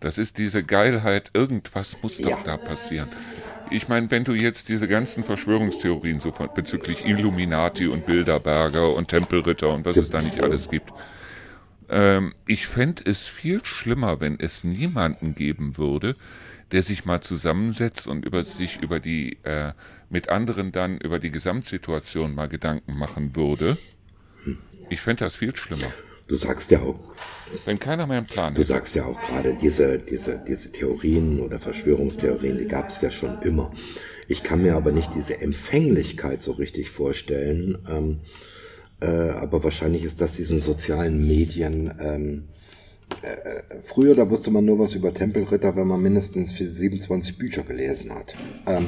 das ist diese Geilheit, irgendwas muss doch ja. da passieren. Ich meine, wenn du jetzt diese ganzen Verschwörungstheorien so bezüglich Illuminati und Bilderberger und Tempelritter und was es da nicht alles gibt, ähm, ich fände es viel schlimmer, wenn es niemanden geben würde, der sich mal zusammensetzt und über sich über die äh, mit anderen dann über die Gesamtsituation mal Gedanken machen würde. Ich fände das viel schlimmer. Du sagst ja auch. Wenn keiner mehr einen Plan Du sagst ja auch gerade, diese, diese, diese Theorien oder Verschwörungstheorien, die gab es ja schon immer. Ich kann mir aber nicht diese Empfänglichkeit so richtig vorstellen. Ähm, äh, aber wahrscheinlich ist das diesen sozialen Medien ähm, äh, früher, da wusste man nur was über Tempelritter, wenn man mindestens 27 Bücher gelesen hat. Ähm,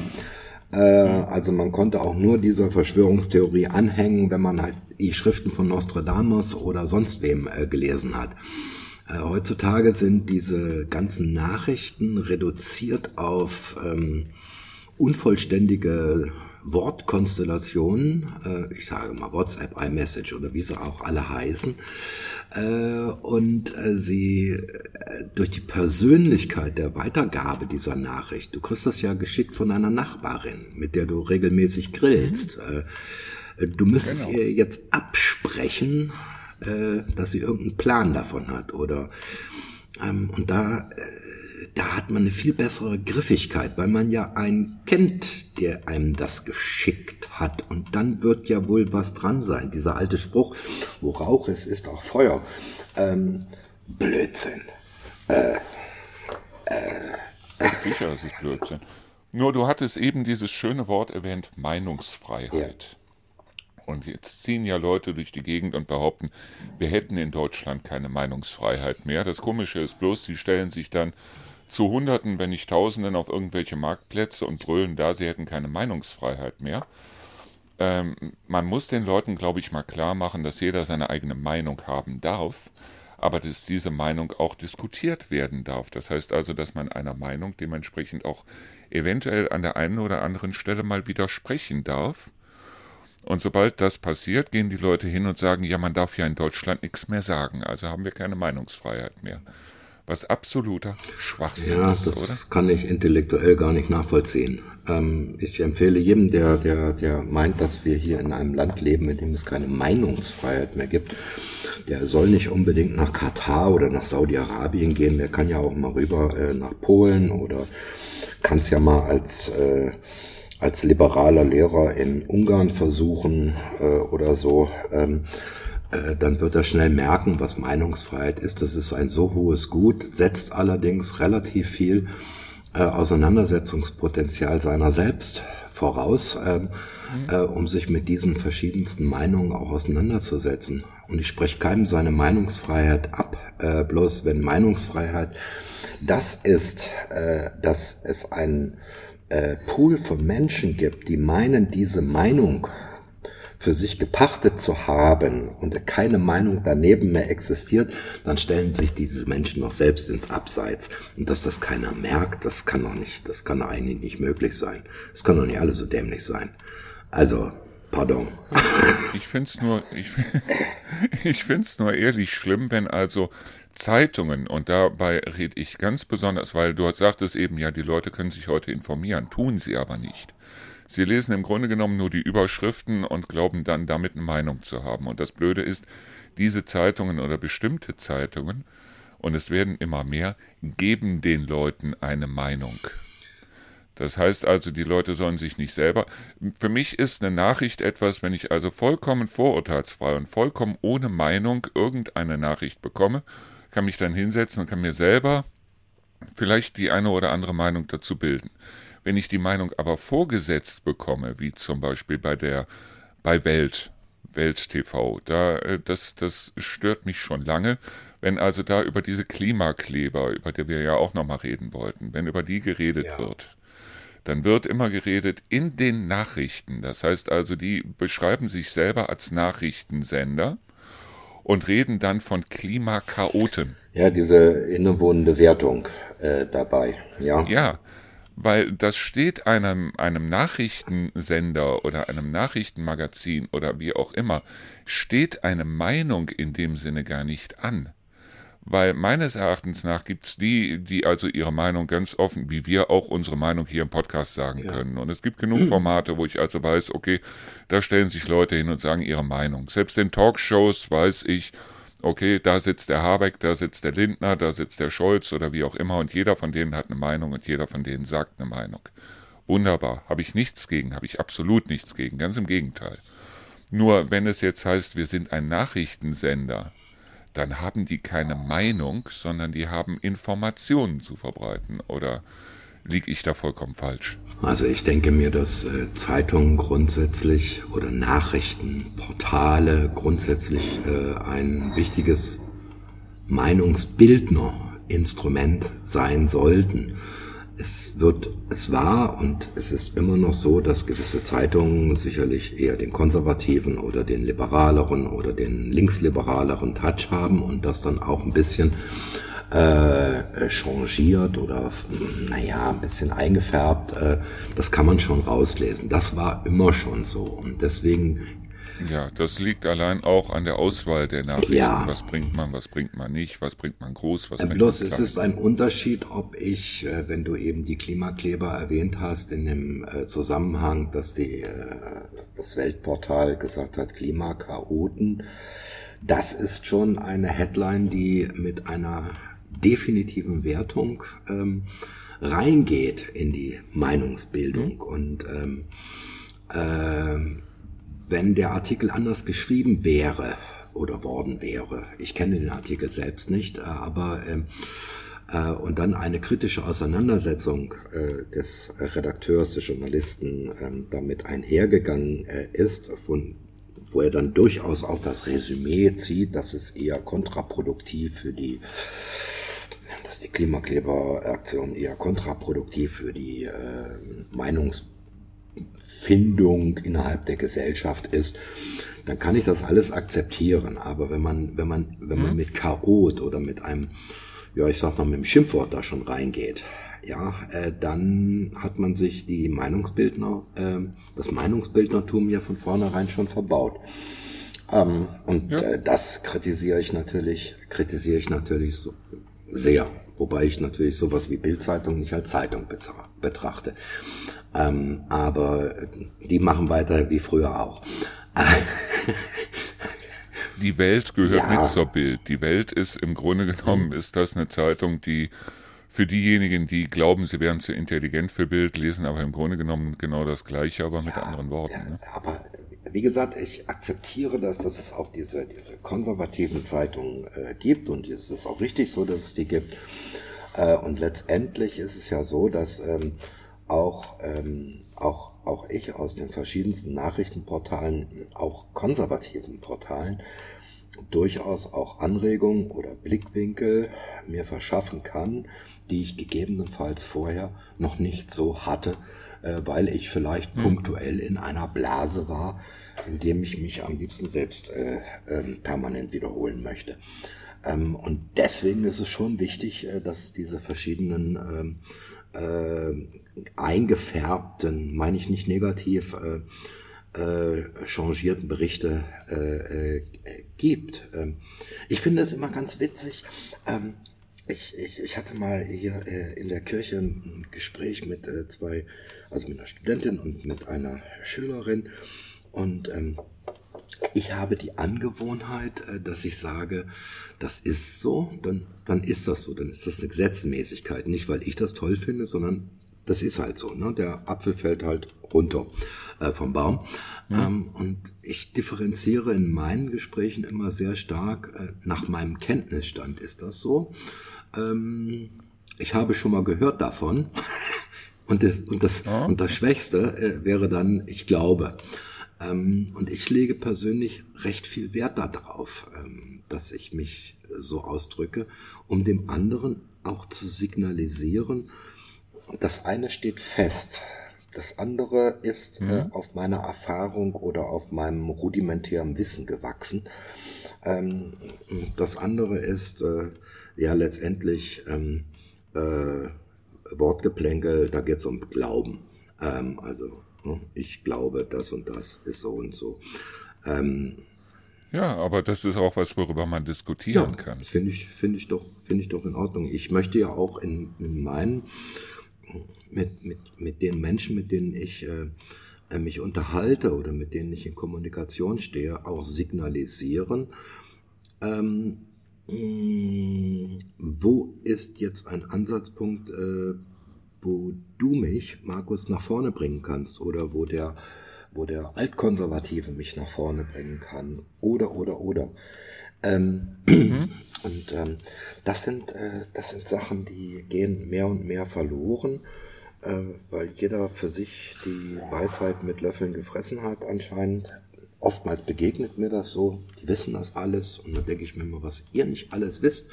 äh, also man konnte auch nur dieser Verschwörungstheorie anhängen, wenn man halt die Schriften von Nostradamus oder sonst wem äh, gelesen hat. Äh, heutzutage sind diese ganzen Nachrichten reduziert auf ähm, unvollständige Wortkonstellationen, äh, ich sage mal WhatsApp, iMessage oder wie sie auch alle heißen, äh, und äh, sie durch die Persönlichkeit der Weitergabe dieser Nachricht, du kriegst das ja geschickt von einer Nachbarin, mit der du regelmäßig grillst. Mhm. Du müsstest genau. ihr jetzt absprechen, dass sie irgendeinen Plan davon hat oder ähm, und da da hat man eine viel bessere Griffigkeit, weil man ja einen kennt, der einem das geschickt hat. Und dann wird ja wohl was dran sein. Dieser alte Spruch, wo Rauch ist, ist auch Feuer. Ähm, Blödsinn. Äh, äh. Sicher ist es Blödsinn. Nur du hattest eben dieses schöne Wort erwähnt, Meinungsfreiheit. Ja. Und jetzt ziehen ja Leute durch die Gegend und behaupten, wir hätten in Deutschland keine Meinungsfreiheit mehr. Das Komische ist bloß, sie stellen sich dann zu Hunderten, wenn nicht Tausenden auf irgendwelche Marktplätze und brüllen da, sie hätten keine Meinungsfreiheit mehr. Ähm, man muss den Leuten, glaube ich, mal klar machen, dass jeder seine eigene Meinung haben darf, aber dass diese Meinung auch diskutiert werden darf. Das heißt also, dass man einer Meinung dementsprechend auch eventuell an der einen oder anderen Stelle mal widersprechen darf. Und sobald das passiert, gehen die Leute hin und sagen, ja, man darf ja in Deutschland nichts mehr sagen, also haben wir keine Meinungsfreiheit mehr was absoluter Schwachsinn ja, ist, das oder? kann ich intellektuell gar nicht nachvollziehen. Ähm, ich empfehle jedem, der, der, der meint, dass wir hier in einem Land leben, in dem es keine Meinungsfreiheit mehr gibt, der soll nicht unbedingt nach Katar oder nach Saudi-Arabien gehen, der kann ja auch mal rüber äh, nach Polen oder kann es ja mal als, äh, als liberaler Lehrer in Ungarn versuchen äh, oder so. Ähm, äh, dann wird er schnell merken, was Meinungsfreiheit ist. Das ist ein so hohes Gut, setzt allerdings relativ viel äh, Auseinandersetzungspotenzial seiner selbst voraus, ähm, mhm. äh, um sich mit diesen verschiedensten Meinungen auch auseinanderzusetzen. Und ich spreche keinem seine Meinungsfreiheit ab, äh, bloß wenn Meinungsfreiheit das ist, äh, dass es einen äh, Pool von Menschen gibt, die meinen, diese Meinung für sich gepachtet zu haben und keine Meinung daneben mehr existiert, dann stellen sich diese Menschen noch selbst ins Abseits. Und dass das keiner merkt, das kann doch nicht, das kann eigentlich nicht möglich sein. Es können doch nicht alle so dämlich sein. Also, pardon. <laughs> Ich finde es nur, ich, <laughs> ich finde es nur ehrlich schlimm, wenn also Zeitungen, und dabei rede ich ganz besonders, weil du sagtest eben, ja, die Leute können sich heute informieren, tun sie aber nicht. Sie lesen im Grunde genommen nur die Überschriften und glauben dann damit eine Meinung zu haben. Und das Blöde ist, diese Zeitungen oder bestimmte Zeitungen, und es werden immer mehr, geben den Leuten eine Meinung. Das heißt also, die Leute sollen sich nicht selber. Für mich ist eine Nachricht etwas, wenn ich also vollkommen vorurteilsfrei und vollkommen ohne Meinung irgendeine Nachricht bekomme, kann mich dann hinsetzen und kann mir selber vielleicht die eine oder andere Meinung dazu bilden. Wenn ich die Meinung aber vorgesetzt bekomme, wie zum Beispiel bei der bei Welt, Welt TV, da äh, das das stört mich schon lange, wenn also da über diese Klimakleber, über die wir ja auch noch mal reden wollten, wenn über die geredet ja. wird, dann wird immer geredet in den Nachrichten. Das heißt also, die beschreiben sich selber als Nachrichtensender und reden dann von Klimakaoten. Ja, diese innewohnende Wertung äh, dabei, ja. Ja, weil das steht einem, einem Nachrichtensender oder einem Nachrichtenmagazin oder wie auch immer, steht eine Meinung in dem Sinne gar nicht an. Weil meines Erachtens nach gibt es die, die also ihre Meinung ganz offen, wie wir auch unsere Meinung hier im Podcast sagen ja. können. Und es gibt genug <clears throat> Formate, wo ich also weiß, okay, da stellen sich Leute hin und sagen ihre Meinung. Selbst in Talkshows weiß ich, okay, da sitzt der Habeck, da sitzt der Lindner, da sitzt der Scholz oder wie auch immer und jeder von denen hat eine Meinung und jeder von denen sagt eine Meinung. Wunderbar, habe ich nichts gegen, habe ich absolut nichts gegen, ganz im Gegenteil. Nur wenn es jetzt heißt, wir sind ein Nachrichtensender, dann haben die keine Meinung, sondern die haben Informationen zu verbreiten oder liege ich da vollkommen falsch? Also ich denke mir, dass äh, Zeitungen grundsätzlich oder Nachrichtenportale grundsätzlich äh, ein wichtiges Meinungsbildnerinstrument sein sollten. Es wird, es war und es ist immer noch so, dass gewisse Zeitungen sicherlich eher den konservativen oder den liberaleren oder den linksliberaleren Touch haben und das dann auch ein bisschen äh, changiert oder naja, ein bisschen eingefärbt, äh, das kann man schon rauslesen. Das war immer schon so. Und deswegen ja, das liegt allein auch an der Auswahl der Nachrichten. Ja. Was bringt man, was bringt man nicht, was bringt man groß, was bringt Bloß man es ist ein Unterschied, ob ich, äh, wenn du eben die Klimakleber erwähnt hast, in dem äh, Zusammenhang, dass die, das Weltportal gesagt hat, Klimakaoten, das ist schon eine Headline, die mit einer definitiven Wertung ähm, reingeht in die Meinungsbildung. Mhm. Und ähm, äh, wenn der Artikel anders geschrieben wäre oder worden wäre, ich kenne den Artikel selbst nicht, äh, aber äh, äh, und dann eine kritische Auseinandersetzung äh, des Redakteurs, des Journalisten äh, damit einhergegangen äh, ist, von wo er dann durchaus auch das Resümee zieht, dass es eher kontraproduktiv für die dass die Klimakleberaktion eher kontraproduktiv für die äh, Meinungsfindung innerhalb der Gesellschaft ist, dann kann ich das alles akzeptieren. Aber wenn man, wenn man, wenn man mhm. mit Chaot oder mit einem, ja, ich sag mal, mit dem Schimpfwort da schon reingeht, ja, äh, dann hat man sich die Meinungsbildner, äh, das Meinungsbildnertum ja von vornherein schon verbaut. Ähm, und ja. äh, das kritisiere ich natürlich, kritisiere ich natürlich so, sehr. Wobei ich natürlich sowas wie Bildzeitung nicht als Zeitung betrachte. Ähm, aber die machen weiter wie früher auch. <laughs> die Welt gehört ja. mit zur Bild. Die Welt ist im Grunde genommen, ist das eine Zeitung, die für diejenigen, die glauben, sie wären zu intelligent für Bild, lesen aber im Grunde genommen genau das Gleiche, aber ja, mit anderen Worten. Ja, ne? Aber wie gesagt, ich akzeptiere das, dass es auch diese, diese konservativen Zeitungen äh, gibt und es ist auch richtig so, dass es die gibt. Äh, und letztendlich ist es ja so, dass ähm, auch, ähm, auch, auch ich aus den verschiedensten Nachrichtenportalen, auch konservativen Portalen, durchaus auch Anregungen oder Blickwinkel mir verschaffen kann, die ich gegebenenfalls vorher noch nicht so hatte, äh, weil ich vielleicht hm. punktuell in einer Blase war, in dem ich mich am liebsten selbst äh, äh, permanent wiederholen möchte. Ähm, und deswegen ist es schon wichtig, äh, dass es diese verschiedenen ähm, äh, eingefärbten, meine ich nicht negativ, äh, äh, changierten Berichte äh, äh, gibt. Ähm, ich finde es immer ganz witzig. Ähm, ich, ich, ich hatte mal hier äh, in der Kirche ein Gespräch mit äh, zwei, also mit einer Studentin und mit einer Schülerin. Und ähm, ich habe die Angewohnheit, äh, dass ich sage, das ist so, dann, dann ist das so, dann ist das eine Gesetzmäßigkeit. Nicht, weil ich das toll finde, sondern das ist halt so. Ne? Der Apfel fällt halt runter äh, vom Baum. Mhm. Ähm, und ich differenziere in meinen Gesprächen immer sehr stark, äh, nach meinem Kenntnisstand ist das so. Ähm, ich habe schon mal gehört davon. und, das, und, das, ja. und das Schwächste äh, wäre dann, ich glaube. Ähm, und ich lege persönlich recht viel Wert darauf, ähm, dass ich mich so ausdrücke, um dem anderen auch zu signalisieren, das eine steht fest, das andere ist mhm. äh, auf meiner Erfahrung oder auf meinem rudimentären Wissen gewachsen. Ähm, das andere ist äh, ja letztendlich ähm, äh, Wortgeplänkel, da geht es um Glauben. Ähm, also Ne? Ich glaube, das und das ist so und so. Ähm, ja, aber das ist auch was, worüber man diskutieren ja, kann. Finde ich, finde ich doch, finde ich doch in Ordnung. Ich möchte ja auch in, in meinen, mit, mit, mit den Menschen, mit denen ich äh, mich unterhalte oder mit denen ich in Kommunikation stehe, auch signalisieren, ähm, wo ist jetzt ein Ansatzpunkt, äh, wo du mich, Markus, nach vorne bringen kannst oder wo der, wo der Altkonservative mich nach vorne bringen kann oder, oder, oder. Ähm, mhm. <clears throat> Und ähm, das, sind, äh, das sind Sachen, die gehen mehr und mehr verloren, äh, weil jeder für sich die Weisheit mit Löffeln gefressen hat anscheinend. Oftmals begegnet mir das so, die wissen das alles und dann denke ich mir immer, was ihr nicht alles wisst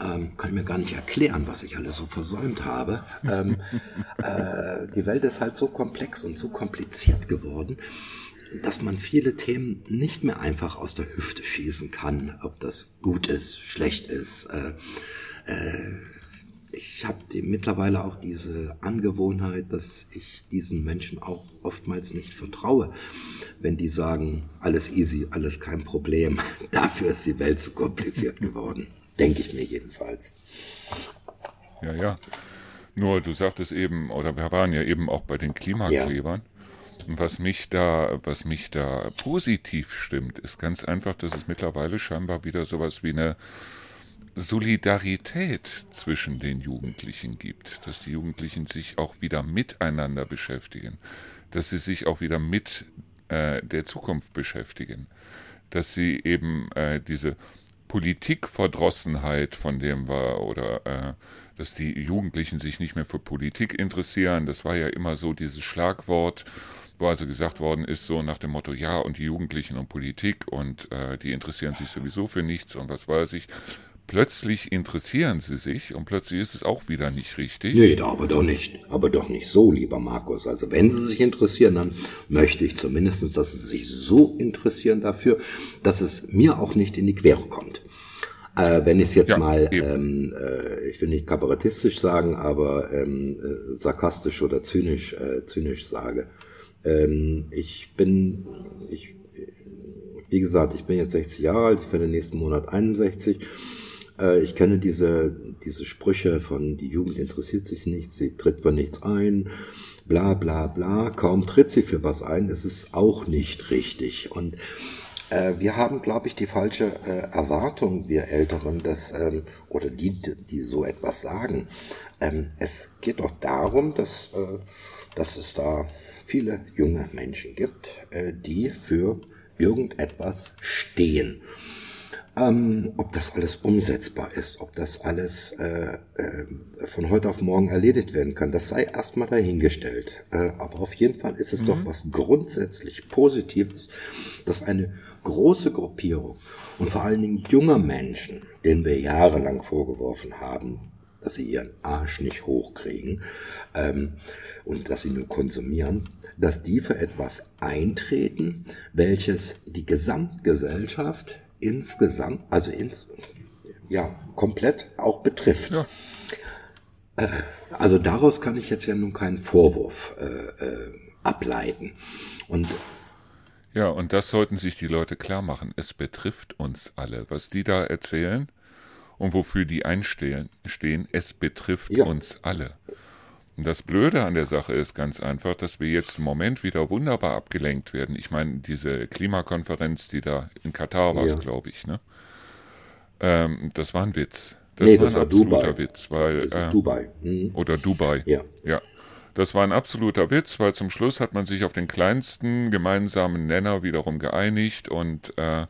ähm, kann ich mir gar nicht erklären, was ich alles so versäumt habe. Ähm, <laughs> äh, die Welt ist halt so komplex und so kompliziert geworden, dass man viele Themen nicht mehr einfach aus der Hüfte schießen kann, ob das gut ist, schlecht ist. Äh, äh, ich habe mittlerweile auch diese Angewohnheit, dass ich diesen Menschen auch oftmals nicht vertraue, wenn die sagen, alles easy, alles kein Problem. <laughs> Dafür ist die Welt zu kompliziert geworden. <laughs> Denke ich mir jedenfalls. Ja, ja. Nur du sagtest eben, oder wir waren ja eben auch bei den Klimaklebern. Ja. Und was mich da, was mich da positiv stimmt, ist ganz einfach, dass es mittlerweile scheinbar wieder sowas wie eine Solidarität zwischen den Jugendlichen gibt, dass die Jugendlichen sich auch wieder miteinander beschäftigen, dass sie sich auch wieder mit äh, der Zukunft beschäftigen, dass sie eben äh, diese Politikverdrossenheit, von dem war, oder äh, dass die Jugendlichen sich nicht mehr für Politik interessieren. Das war ja immer so dieses Schlagwort, wo also gesagt worden ist, so nach dem Motto, ja, und die Jugendlichen und Politik und äh, die interessieren sich sowieso für nichts und was weiß ich plötzlich interessieren sie sich und plötzlich ist es auch wieder nicht richtig. Nee, aber doch nicht. Aber doch nicht so, lieber Markus. Also wenn sie sich interessieren, dann möchte ich zumindest, dass sie sich so interessieren dafür, dass es mir auch nicht in die Quere kommt. Äh, wenn ich es jetzt ja, mal, ähm, äh, ich will nicht kabarettistisch sagen, aber ähm, äh, sarkastisch oder zynisch, äh, zynisch sage. Ähm, ich bin, ich, wie gesagt, ich bin jetzt 60 Jahre alt, ich werde nächsten Monat 61 äh, ich kenne diese, diese Sprüche von, die Jugend interessiert sich nicht, sie tritt für nichts ein, bla bla bla. Kaum tritt sie für was ein, es ist auch nicht richtig. Und äh, wir haben, glaube ich, die falsche äh, Erwartung, wir Älteren, dass, ähm, oder die, die so etwas sagen. Ähm, es geht doch darum, dass, äh, dass es da viele junge Menschen gibt, äh, die für irgendetwas stehen. Ähm, ob das alles umsetzbar ist, ob das alles äh, äh, von heute auf morgen erledigt werden kann, das sei erstmal dahingestellt. Äh, aber auf jeden Fall ist es mhm. doch was grundsätzlich Positives, dass eine große Gruppierung und vor allen Dingen junger Menschen, denen wir jahrelang vorgeworfen haben, dass sie ihren Arsch nicht hochkriegen ähm, und dass sie nur konsumieren, dass die für etwas eintreten, welches die Gesamtgesellschaft insgesamt, also ins, ja, komplett auch betrifft. Ja. Äh, also daraus kann ich jetzt ja nun keinen Vorwurf äh, äh, ableiten. Und ja, und das sollten sich die Leute klar machen. Es betrifft uns alle. Was die da erzählen und wofür die einstehen, stehen, es betrifft ja. uns alle. Und das Blöde an der Sache ist ganz einfach, dass wir jetzt im Moment wieder wunderbar abgelenkt werden. Ich meine, diese Klimakonferenz, die da in Katar war, ja. glaube ich, ne? Ähm, das war ein Witz. Das nee, war das ein war absoluter Dubai. Witz, weil das ist äh, Dubai. Mhm. oder Dubai. Ja. Ja. Das war ein absoluter Witz, weil zum Schluss hat man sich auf den kleinsten gemeinsamen Nenner wiederum geeinigt und äh,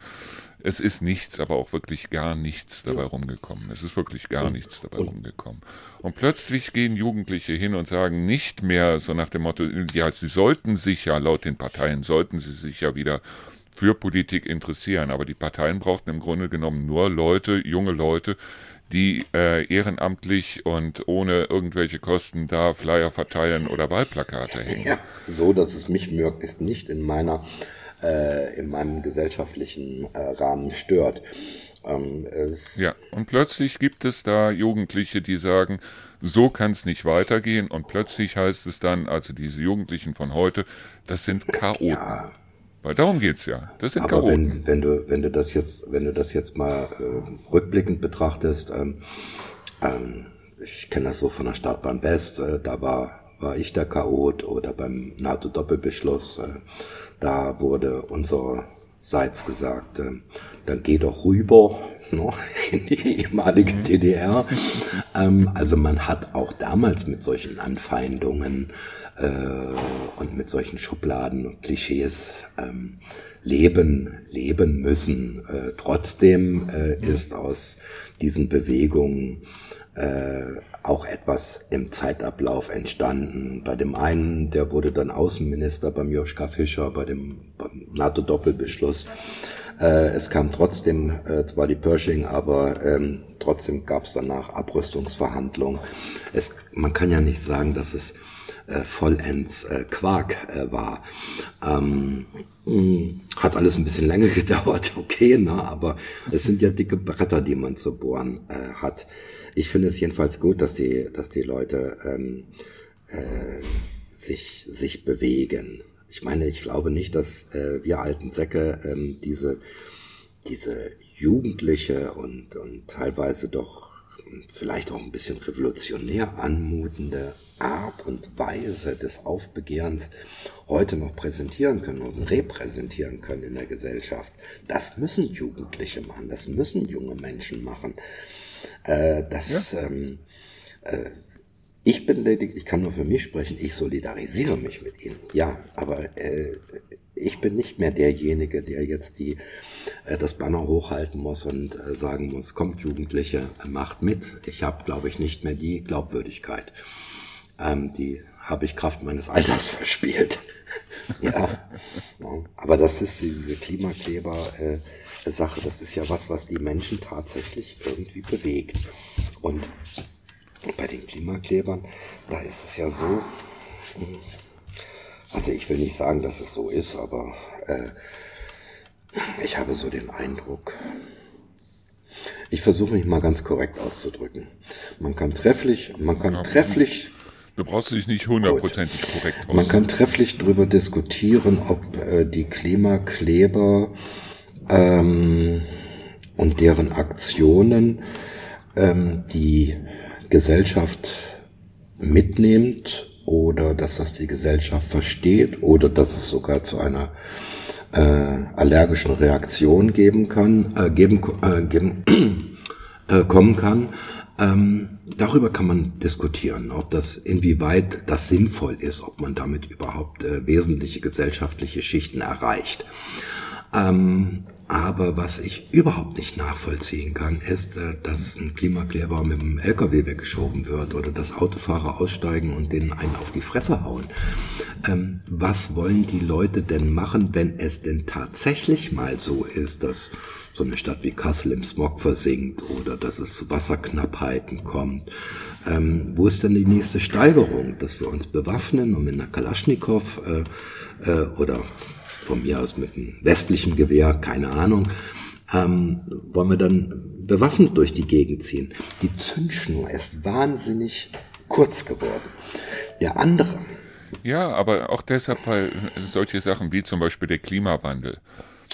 es ist nichts, aber auch wirklich gar nichts dabei rumgekommen. Es ist wirklich gar nichts dabei rumgekommen. Und plötzlich gehen Jugendliche hin und sagen nicht mehr so nach dem Motto, ja, sie sollten sich ja, laut den Parteien, sollten sie sich ja wieder für Politik interessieren. Aber die Parteien brauchten im Grunde genommen nur Leute, junge Leute, die äh, ehrenamtlich und ohne irgendwelche Kosten da Flyer verteilen oder Wahlplakate hängen. Ja, so dass es mich möglichst nicht in meiner äh, in meinem gesellschaftlichen äh, Rahmen stört. Ähm, äh, ja, und plötzlich gibt es da Jugendliche, die sagen, so kann es nicht weitergehen. Und plötzlich heißt es dann, also diese Jugendlichen von heute, das sind Chaoten. Ja. Weil darum geht's ja. Das sind Aber Chaoten. Wenn, wenn, du, wenn du das jetzt, wenn du das jetzt mal äh, rückblickend betrachtest, ähm, ähm, ich kenne das so von der Startbahn West, äh, da war, war ich der Chaot oder beim NATO-Doppelbeschluss. Äh, da wurde unsererseits gesagt, äh, dann geh doch rüber <laughs> ne, in die ehemalige mhm. DDR. Ähm, also man hat auch damals mit solchen Anfeindungen äh, und mit solchen Schubladen und Klischees ähm, leben, leben müssen. Äh, trotzdem äh, ist aus diesen Bewegungen äh, auch etwas im Zeitablauf entstanden. Bei dem einen, der wurde dann Außenminister beim Joschka Fischer, bei dem NATO-Doppelbeschluss. Äh, es kam trotzdem äh, zwar die Pershing, aber ähm, trotzdem gab es danach Abrüstungsverhandlungen. Es, man kann ja nicht sagen, dass es äh, vollends äh, Quark äh, war. Ähm, hm, hat alles ein bisschen länger <laughs> gedauert, okay, ne? aber es sind ja dicke Bretter, die man zu bohren äh, hat. Ich finde es jedenfalls gut, dass die, dass die Leute ähm, äh, sich, sich bewegen. Ich meine, ich glaube nicht, dass äh, wir alten Säcke ähm, diese, diese jugendliche und, und teilweise doch vielleicht auch ein bisschen revolutionär anmutende Art und Weise des Aufbegehrens heute noch präsentieren können und repräsentieren können in der Gesellschaft. Das müssen Jugendliche machen, das müssen junge Menschen machen. Äh, das, ja. ähm, äh, ich bin ledig, ich kann nur für mich sprechen, ich solidarisiere mich mit ihnen. Ja, aber äh, ich bin nicht mehr derjenige, der jetzt die, äh, das Banner hochhalten muss und äh, sagen muss, kommt Jugendliche, macht mit. Ich habe, glaube ich, nicht mehr die Glaubwürdigkeit. Ähm, die habe ich Kraft meines Alters <laughs> verspielt. ja, ja, aber das ist diese Klimakleber. Äh, Sache. Das ist ja was, was die Menschen tatsächlich irgendwie bewegt. Und bei den Klimaklebern, da ist es ja so, hm, also ich will nicht sagen, dass es so ist, aber äh, ich habe so den Eindruck, ich versuche mich mal ganz korrekt auszudrücken. Man kann trefflich, man kann ja, trefflich. Du brauchst dich nicht hundertprozentig korrekt aus. Man kann trefflich darüber diskutieren, ob äh, die Klimakleber ähm, und deren Aktionen ähm, die Gesellschaft mitnimmt oder dass das die Gesellschaft versteht oder dass es sogar zu einer äh, allergischen Reaktion geben kann, äh, geben, äh, geben <clears throat> äh, kommen kann. Ähm, darüber kann man diskutieren, ob das inwieweit das sinnvoll ist, ob man damit überhaupt äh, wesentliche gesellschaftliche Schichten erreicht. Ähm, aber was ich überhaupt nicht nachvollziehen kann, ist, äh, dass ein Klimakleber mit dem LKW weggeschoben wird oder dass Autofahrer aussteigen und denen einen auf die Fresse hauen. Ähm, was wollen die Leute denn machen, wenn es denn tatsächlich mal so ist, dass so eine Stadt wie Kassel im Smog versinkt oder dass es zu Wasserknappheiten kommt? Ähm, wo ist denn die nächste Steigerung, dass wir uns bewaffnen und mit einer Kalaschnikow äh, äh, oder von mir aus mit einem westlichen Gewehr, keine Ahnung, ähm, wollen wir dann bewaffnet durch die Gegend ziehen. Die Zündschnur ist wahnsinnig kurz geworden. Der andere. Ja, aber auch deshalb, weil solche Sachen wie zum Beispiel der Klimawandel,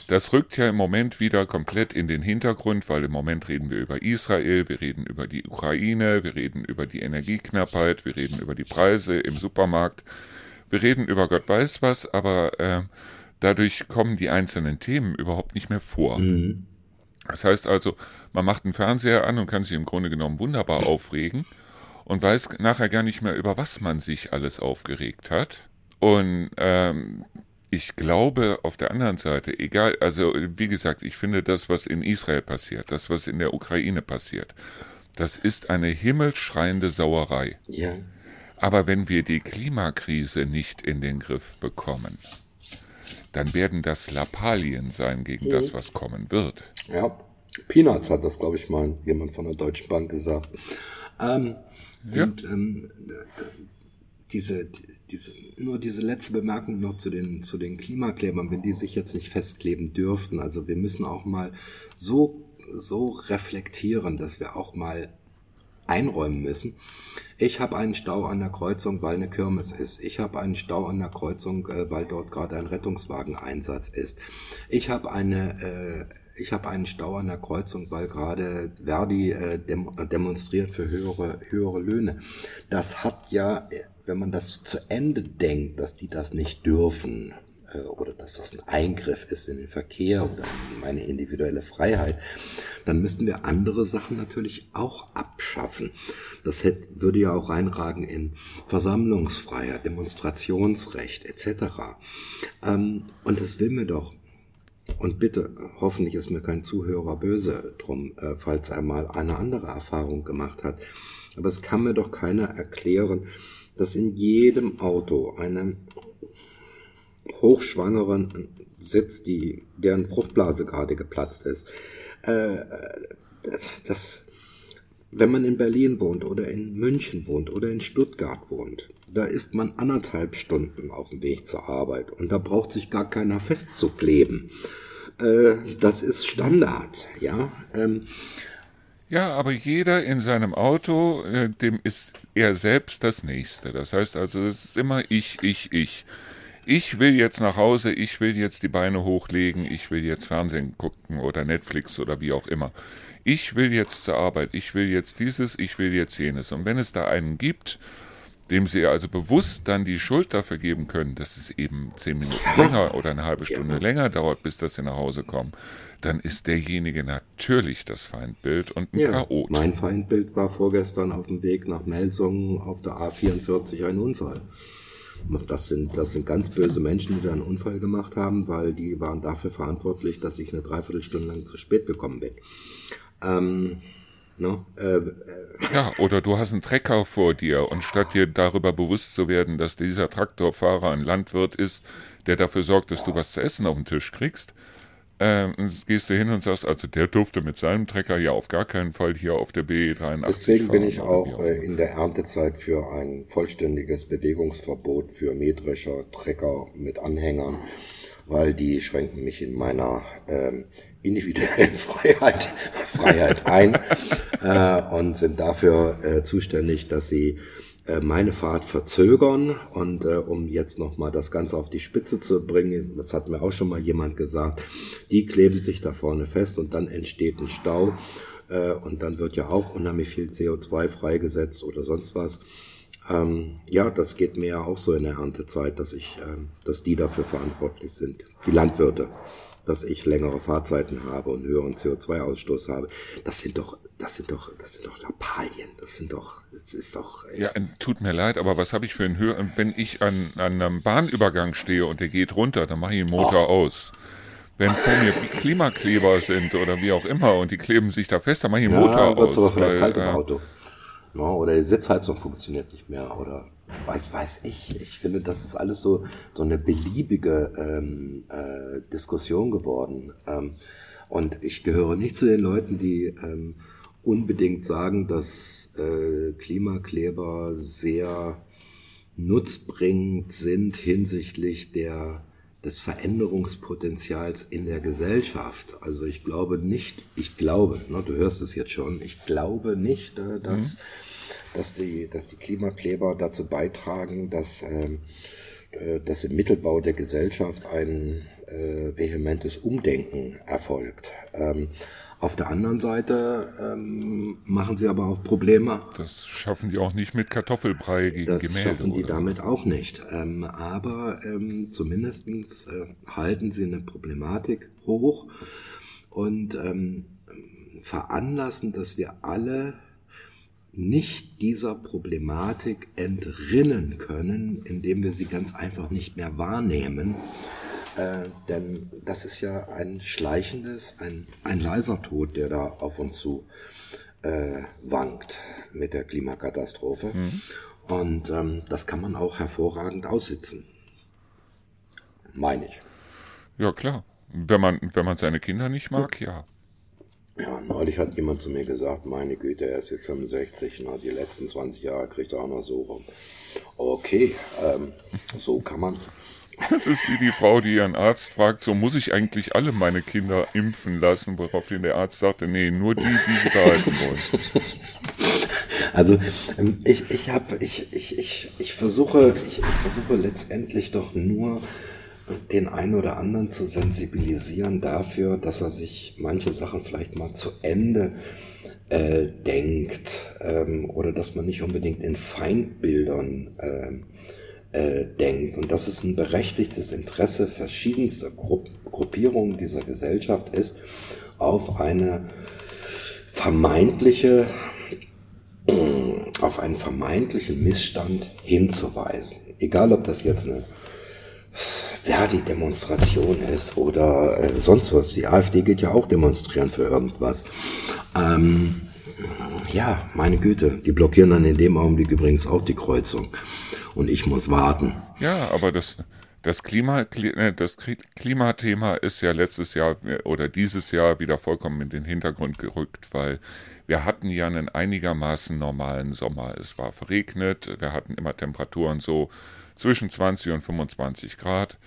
das rückt ja im Moment wieder komplett in den Hintergrund, weil im Moment reden wir über Israel, wir reden über die Ukraine, wir reden über die Energieknappheit, wir reden über die Preise im Supermarkt, wir reden über Gott weiß was, aber äh, Dadurch kommen die einzelnen Themen überhaupt nicht mehr vor. Mhm. Das heißt also, man macht einen Fernseher an und kann sich im Grunde genommen wunderbar aufregen und weiß nachher gar nicht mehr, über was man sich alles aufgeregt hat. Und ähm, ich glaube auf der anderen Seite, egal, also wie gesagt, ich finde das, was in Israel passiert, das, was in der Ukraine passiert, das ist eine himmelschreiende Sauerei. Ja. Aber wenn wir die Klimakrise nicht in den Griff bekommen, dann werden das Lappalien sein gegen mhm. das, was kommen wird. Ja, Peanuts hat das, glaube ich, mal jemand von der Deutschen Bank gesagt. Ähm, ja. Und ähm, diese, diese, nur diese letzte Bemerkung noch zu den, zu den Klimaklebern, wenn die sich jetzt nicht festkleben dürften. Also wir müssen auch mal so, so reflektieren, dass wir auch mal einräumen müssen. Ich habe einen Stau an der Kreuzung, weil eine Kirmes ist. Ich habe einen Stau an der Kreuzung, äh, weil dort gerade ein Rettungswageneinsatz ist. Ich habe eine äh, ich habe einen Stau an der Kreuzung, weil gerade Verdi äh, dem, demonstriert für höhere, höhere Löhne. Das hat ja, wenn man das zu Ende denkt, dass die das nicht dürfen, äh, oder dass das ein Eingriff ist in den Verkehr oder in meine individuelle Freiheit, dann müssten wir andere Sachen natürlich auch abschaffen. Das hätte, würde ja auch reinragen in Versammlungsfreiheit, Demonstrationsrecht etc. Ähm, und das will mir doch und bitte, hoffentlich ist mir kein Zuhörer böse drum, äh, falls er mal eine andere Erfahrung gemacht hat. Aber es kann mir doch keiner erklären, dass in jedem Auto eine Hochschwangeren sitzt, die, deren Fruchtblase gerade geplatzt ist. Äh, das, das, wenn man in Berlin wohnt oder in München wohnt oder in Stuttgart wohnt, da ist man anderthalb Stunden auf dem Weg zur Arbeit und da braucht sich gar keiner festzukleben. Äh, das ist Standard, ja. Ähm, ja, aber jeder in seinem Auto, äh, dem ist er selbst das Nächste. Das heißt also, es ist immer ich, ich, ich ich will jetzt nach Hause, ich will jetzt die Beine hochlegen, ich will jetzt Fernsehen gucken oder Netflix oder wie auch immer. Ich will jetzt zur Arbeit, ich will jetzt dieses, ich will jetzt jenes. Und wenn es da einen gibt, dem sie also bewusst dann die Schuld dafür geben können, dass es eben zehn Minuten länger oder eine halbe Stunde länger dauert, bis das sie nach Hause kommen, dann ist derjenige natürlich das Feindbild und ein ja, Chaot. Mein Feindbild war vorgestern auf dem Weg nach Melsungen auf der A44 ein Unfall. Das sind, das sind ganz böse Menschen, die da einen Unfall gemacht haben, weil die waren dafür verantwortlich, dass ich eine Dreiviertelstunde lang zu spät gekommen bin. Ähm, No, ne, äh, äh. Ja, oder du hast einen Trecker vor dir und statt dir darüber bewusst zu werden, dass dieser Traktorfahrer ein Landwirt ist, der dafür sorgt, dass du was zu essen auf den Tisch kriegst, ähm, gehst du hin und sagst, also der durfte mit seinem Trecker ja auf gar keinen Fall hier auf der B83 Deswegen bin ich auch äh, in der Erntezeit für ein vollständiges Bewegungsverbot für Mähdrescher, Trecker mit Anhängern, weil die schränken mich in meiner ähm, individuellen <laughs> Freiheit, Freiheit ein <laughs> äh, und sind dafür äh, zuständig, dass sie meine Fahrt verzögern und äh, um jetzt nochmal das Ganze auf die Spitze zu bringen, das hat mir auch schon mal jemand gesagt, die kleben sich da vorne fest und dann entsteht ein Stau äh, und dann wird ja auch unheimlich viel CO2 freigesetzt oder sonst was. Ähm, ja, das geht mir ja auch so in der Erntezeit, dass ich, ähm, dass die dafür verantwortlich sind, die Landwirte, dass ich längere Fahrzeiten habe und höheren CO2-Ausstoß habe. Das sind doch, das sind doch, das sind doch Lappalien. Das sind doch, das ist doch. Ja, tut mir leid, aber was habe ich für ein Höher? Wenn ich an, an einem Bahnübergang stehe und der geht runter, dann mache ich den Motor Ach. aus. Wenn vor mir Klimakleber sind oder wie auch immer und die kleben sich da fest, dann mache ich den ja, Motor aus. Aber vielleicht weil, kalt im äh, Auto. Ne? oder die Sitzheizung funktioniert nicht mehr oder weiß weiß ich. Ich finde, das ist alles so so eine beliebige ähm, äh, Diskussion geworden. Ähm, und ich gehöre nicht zu den Leuten, die ähm, unbedingt sagen, dass äh, Klimakleber sehr nutzbringend sind hinsichtlich der des Veränderungspotenzials in der Gesellschaft. Also ich glaube nicht, ich glaube, ne, du hörst es jetzt schon, ich glaube nicht, äh, dass, mhm. Dass, die, dass die Klimakleber dazu beitragen, dass, ähm, äh, dass im Mittelbau der Gesellschaft ein äh, vehementes Umdenken erfolgt. Ähm, auf der anderen Seite ähm, machen sie aber auch Probleme. Das schaffen die auch nicht mit Kartoffelbrei gegen das Gemälde. Das schaffen die damit auch nicht. Ähm, aber ähm, zumindest äh, halten sie eine Problematik hoch und ähm, veranlassen, dass wir alle nicht dieser Problematik entrinnen können, indem wir sie ganz einfach nicht mehr wahrnehmen äh, denn das ist ja ein schleichendes, ein, ein leiser Tod, der da auf uns zu äh, wankt mit der Klimakatastrophe. Mhm. Und ähm, das kann man auch hervorragend aussitzen. Meine ich. Ja, klar. Wenn man, wenn man seine Kinder nicht mag, ja. Ja, neulich hat jemand zu mir gesagt, meine Güte, er ist jetzt 65, na, die letzten 20 Jahre kriegt er auch noch so rum. Okay, ähm, so kann man's. Das ist wie die Frau, die ihren Arzt fragt, so muss ich eigentlich alle meine Kinder impfen lassen, woraufhin der Arzt sagte, nee, nur die, die sie behalten wollen. <laughs> Also ähm, ich, ich habe, ich, ich, ich, ich versuche, ich, ich versuche letztendlich doch nur den einen oder anderen zu sensibilisieren dafür, dass er sich manche Sachen vielleicht mal zu Ende äh, denkt ähm, oder dass man nicht unbedingt in Feindbildern ähm, äh, denkt. Und dass es ein berechtigtes Interesse verschiedenster Gru Gruppierungen dieser Gesellschaft ist, auf eine vermeintliche, auf einen vermeintlichen Missstand hinzuweisen. Egal, ob das jetzt eine Verdi-Demonstration ist oder äh, sonst was. Die AfD geht ja auch demonstrieren für irgendwas. Ähm, ja, meine Güte, die blockieren dann in dem Augenblick übrigens auch die Kreuzung und ich muss warten. Ja, aber das, das, Klima, äh, das Klimathema ist ja letztes Jahr oder dieses Jahr wieder vollkommen in den Hintergrund gerückt, weil wir hatten ja einen einigermaßen normalen Sommer. Es war verregnet, wir hatten immer Temperaturen so zwischen 20 und 25 Grad.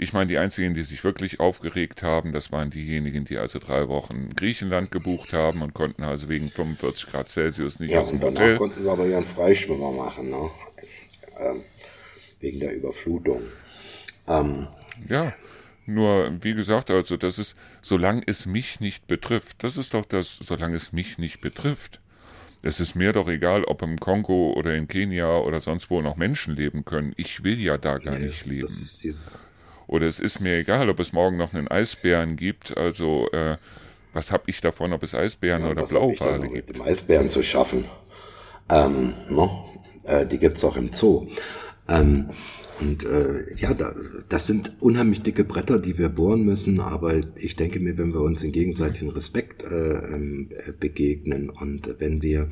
Ich meine, die einzigen, die sich wirklich aufgeregt haben, das waren diejenigen, die also drei Wochen Griechenland gebucht haben und konnten also wegen 45 Grad Celsius nicht ja, aus dem und danach konnten sie aber ihren Freischwimmer machen. Ne? ähm, wegen der Überflutung. Ähm, ja, nur wie gesagt, also das ist, solange es mich nicht betrifft, das ist doch das, solange es mich nicht betrifft. Es ist mir doch egal, ob im Kongo oder in Kenia oder sonst wo noch Menschen leben können. Ich will ja da gar nee, nicht leben. Oder es ist mir egal, ob es morgen noch einen Eisbären gibt. Also, äh, was habe ich davon, ob es Eisbären ja, oder Blauwale gibt? Mit dem Eisbären zu schaffen. Ähm, no? Äh, die gibt's auch im Zoo. Ähm, und äh, ja, da, das sind unheimlich dicke Bretter, die wir bohren müssen, aber ich denke mir, wenn wir uns in gegenseitigen Respekt äh, ähm, begegnen und wenn wir,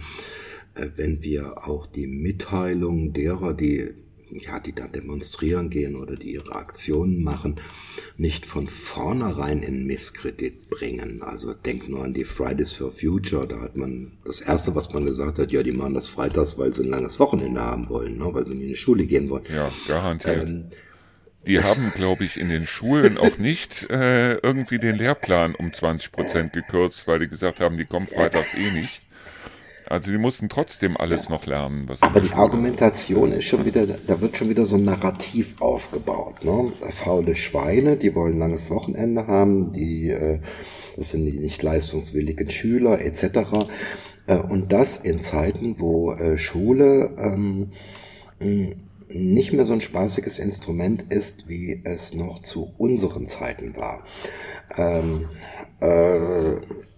äh, wenn wir auch die Mitteilung derer, die ja, die da demonstrieren gehen oder die ihre Aktionen machen, nicht von vornherein in Misskredit bringen. Also denk nur an die Fridays for Future, da hat man das erste, was man gesagt hat, ja, die machen das freitags, weil sie ein langes Wochenende haben wollen, ne, weil sie in die Schule gehen wollen. Ja, garantiert. Ähm, die haben, glaube ich, in den Schulen auch nicht äh, irgendwie den Lehrplan um 20 Prozent gekürzt, weil die gesagt haben, die kommen freitags eh nicht. Also die mussten trotzdem alles ja. noch lernen. Was Aber die Argumentation ist schon wieder, da wird schon wieder so ein Narrativ aufgebaut. Ne? Faule Schweine, die wollen langes Wochenende haben, die, äh, das sind die nicht leistungswilligen Schüler etc. Äh, und das in Zeiten, wo äh, Schule ähm, nicht mehr so ein spaßiges Instrument ist, wie es noch zu unseren Zeiten war. Ähm, äh,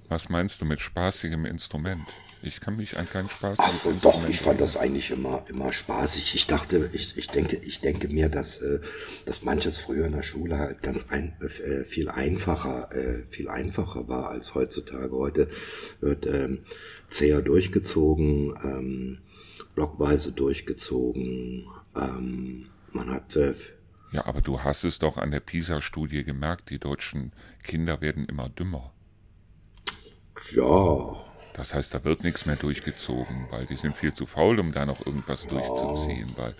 Was meinst du mit spaßigem Instrument? Ich kann mich an keinen Spaß. Ach, doch, ich fand das eigentlich immer, immer spaßig. Ich dachte, ich, ich denke, ich denke mir, dass, äh, dass manches früher in der Schule halt ganz ein, äh, viel einfacher, äh, viel einfacher war als heutzutage. Heute wird ähm, zäher durchgezogen, ähm, blockweise durchgezogen. Ähm, man hat äh, ja, aber du hast es doch an der PISA-Studie gemerkt, die deutschen Kinder werden immer dümmer. Ja, das heißt, da wird nichts mehr durchgezogen, weil die sind viel zu faul, um da noch irgendwas durchzuziehen, weil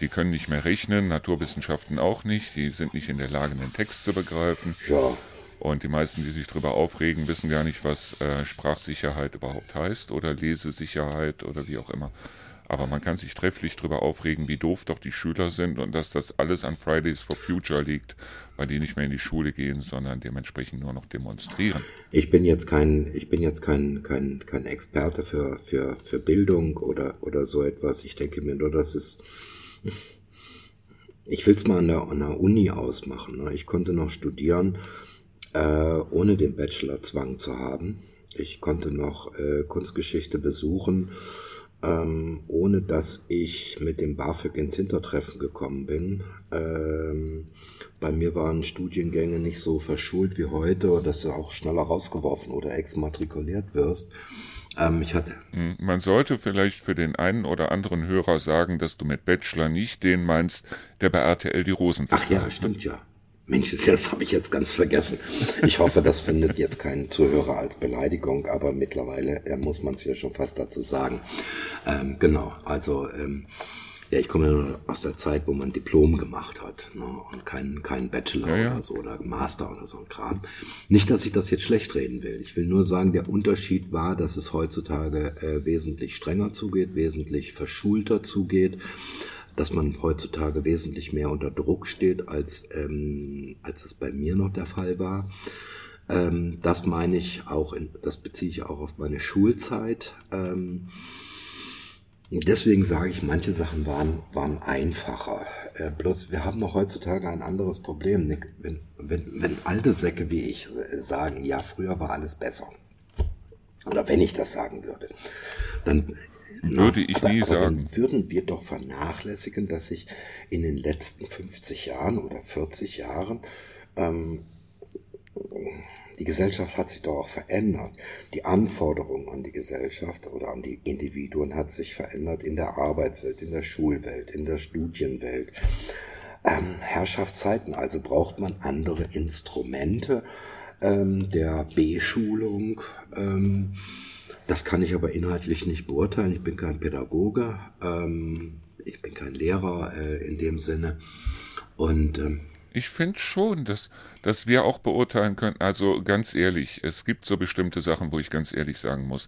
die können nicht mehr rechnen, Naturwissenschaften auch nicht, die sind nicht in der Lage, den Text zu begreifen. Ja. Und die meisten, die sich darüber aufregen, wissen gar nicht, was äh, Sprachsicherheit überhaupt heißt oder Lesesicherheit oder wie auch immer. Aber man kann sich trefflich darüber aufregen, wie doof doch die Schüler sind und dass das alles an Fridays for Future liegt, weil die nicht mehr in die Schule gehen, sondern dementsprechend nur noch demonstrieren. Ich bin jetzt kein, ich bin jetzt kein, kein, kein Experte für, für, für Bildung oder, oder so etwas. Ich denke mir nur, das ist, <laughs> ich will es mal an der, an der Uni ausmachen. Ne? Ich konnte noch studieren, äh, ohne den Bachelorzwang zu haben. Ich konnte noch äh, Kunstgeschichte besuchen ähm, ohne dass ich mit dem BAföG ins Hintertreffen gekommen bin. Ähm, bei mir waren Studiengänge nicht so verschult wie heute, dass du auch schneller rausgeworfen oder exmatrikuliert wirst. Ähm, ich hatte. Hm, man sollte vielleicht für den einen oder anderen Hörer sagen, dass du mit Bachelor nicht den meinst, der bei RTL die Rosen Ach ja, stimmt ja. Mensch, das habe ich jetzt ganz vergessen. Ich hoffe, das findet jetzt keinen Zuhörer als Beleidigung, aber mittlerweile äh, muss man es ja schon fast dazu sagen. Ähm, genau, also ähm, ja, ich komme ja aus der Zeit, wo man Diplom gemacht hat ne, und keinen kein Bachelor ja, ja. oder so oder Master oder so ein Kram. Nicht, dass ich das jetzt schlecht reden will. Ich will nur sagen, der Unterschied war, dass es heutzutage äh, wesentlich strenger zugeht, wesentlich verschulter zugeht dass man heutzutage wesentlich mehr unter Druck steht, als, ähm, als es bei mir noch der Fall war. Ähm, das meine ich auch, in, das beziehe ich auch auf meine Schulzeit. Ähm, deswegen sage ich, manche Sachen waren, waren einfacher. Äh, bloß wir haben noch heutzutage ein anderes Problem. Wenn, wenn, wenn alte Säcke wie ich äh, sagen, ja, früher war alles besser. Oder wenn ich das sagen würde, dann würde ich aber, nie aber sagen. würden wir doch vernachlässigen, dass sich in den letzten 50 Jahren oder 40 Jahren ähm, die Gesellschaft hat sich doch auch verändert. Die Anforderungen an die Gesellschaft oder an die Individuen hat sich verändert in der Arbeitswelt, in der Schulwelt, in der Studienwelt. Ähm, Herrschaftszeiten, also braucht man andere Instrumente ähm, der B-Schulung. Ähm, das kann ich aber inhaltlich nicht beurteilen. Ich bin kein Pädagoge, ähm, ich bin kein Lehrer äh, in dem Sinne. Und ähm, ich finde schon, dass, dass wir auch beurteilen können. Also ganz ehrlich, es gibt so bestimmte Sachen, wo ich ganz ehrlich sagen muss,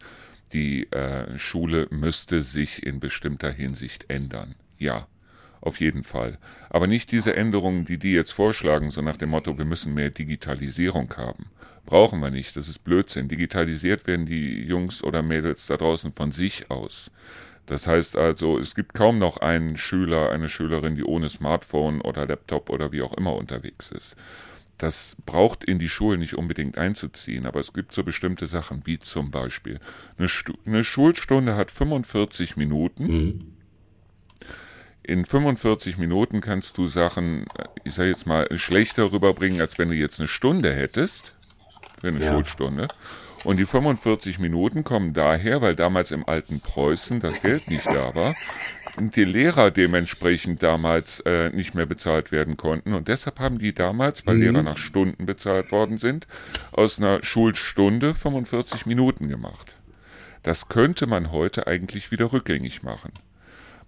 die äh, Schule müsste sich in bestimmter Hinsicht ändern. Ja, auf jeden Fall. Aber nicht diese Änderungen, die die jetzt vorschlagen, so nach dem Motto, wir müssen mehr Digitalisierung haben. Brauchen wir nicht, das ist Blödsinn. Digitalisiert werden die Jungs oder Mädels da draußen von sich aus. Das heißt also, es gibt kaum noch einen Schüler, eine Schülerin, die ohne Smartphone oder Laptop oder wie auch immer unterwegs ist. Das braucht in die Schulen nicht unbedingt einzuziehen, aber es gibt so bestimmte Sachen, wie zum Beispiel eine, Stu eine Schulstunde hat 45 Minuten. Mhm. In 45 Minuten kannst du Sachen, ich sage jetzt mal, schlechter rüberbringen, als wenn du jetzt eine Stunde hättest eine ja. Schulstunde. Und die 45 Minuten kommen daher, weil damals im alten Preußen das Geld nicht da war und die Lehrer dementsprechend damals äh, nicht mehr bezahlt werden konnten. Und deshalb haben die damals, weil mhm. Lehrer nach Stunden bezahlt worden sind, aus einer Schulstunde 45 Minuten gemacht. Das könnte man heute eigentlich wieder rückgängig machen.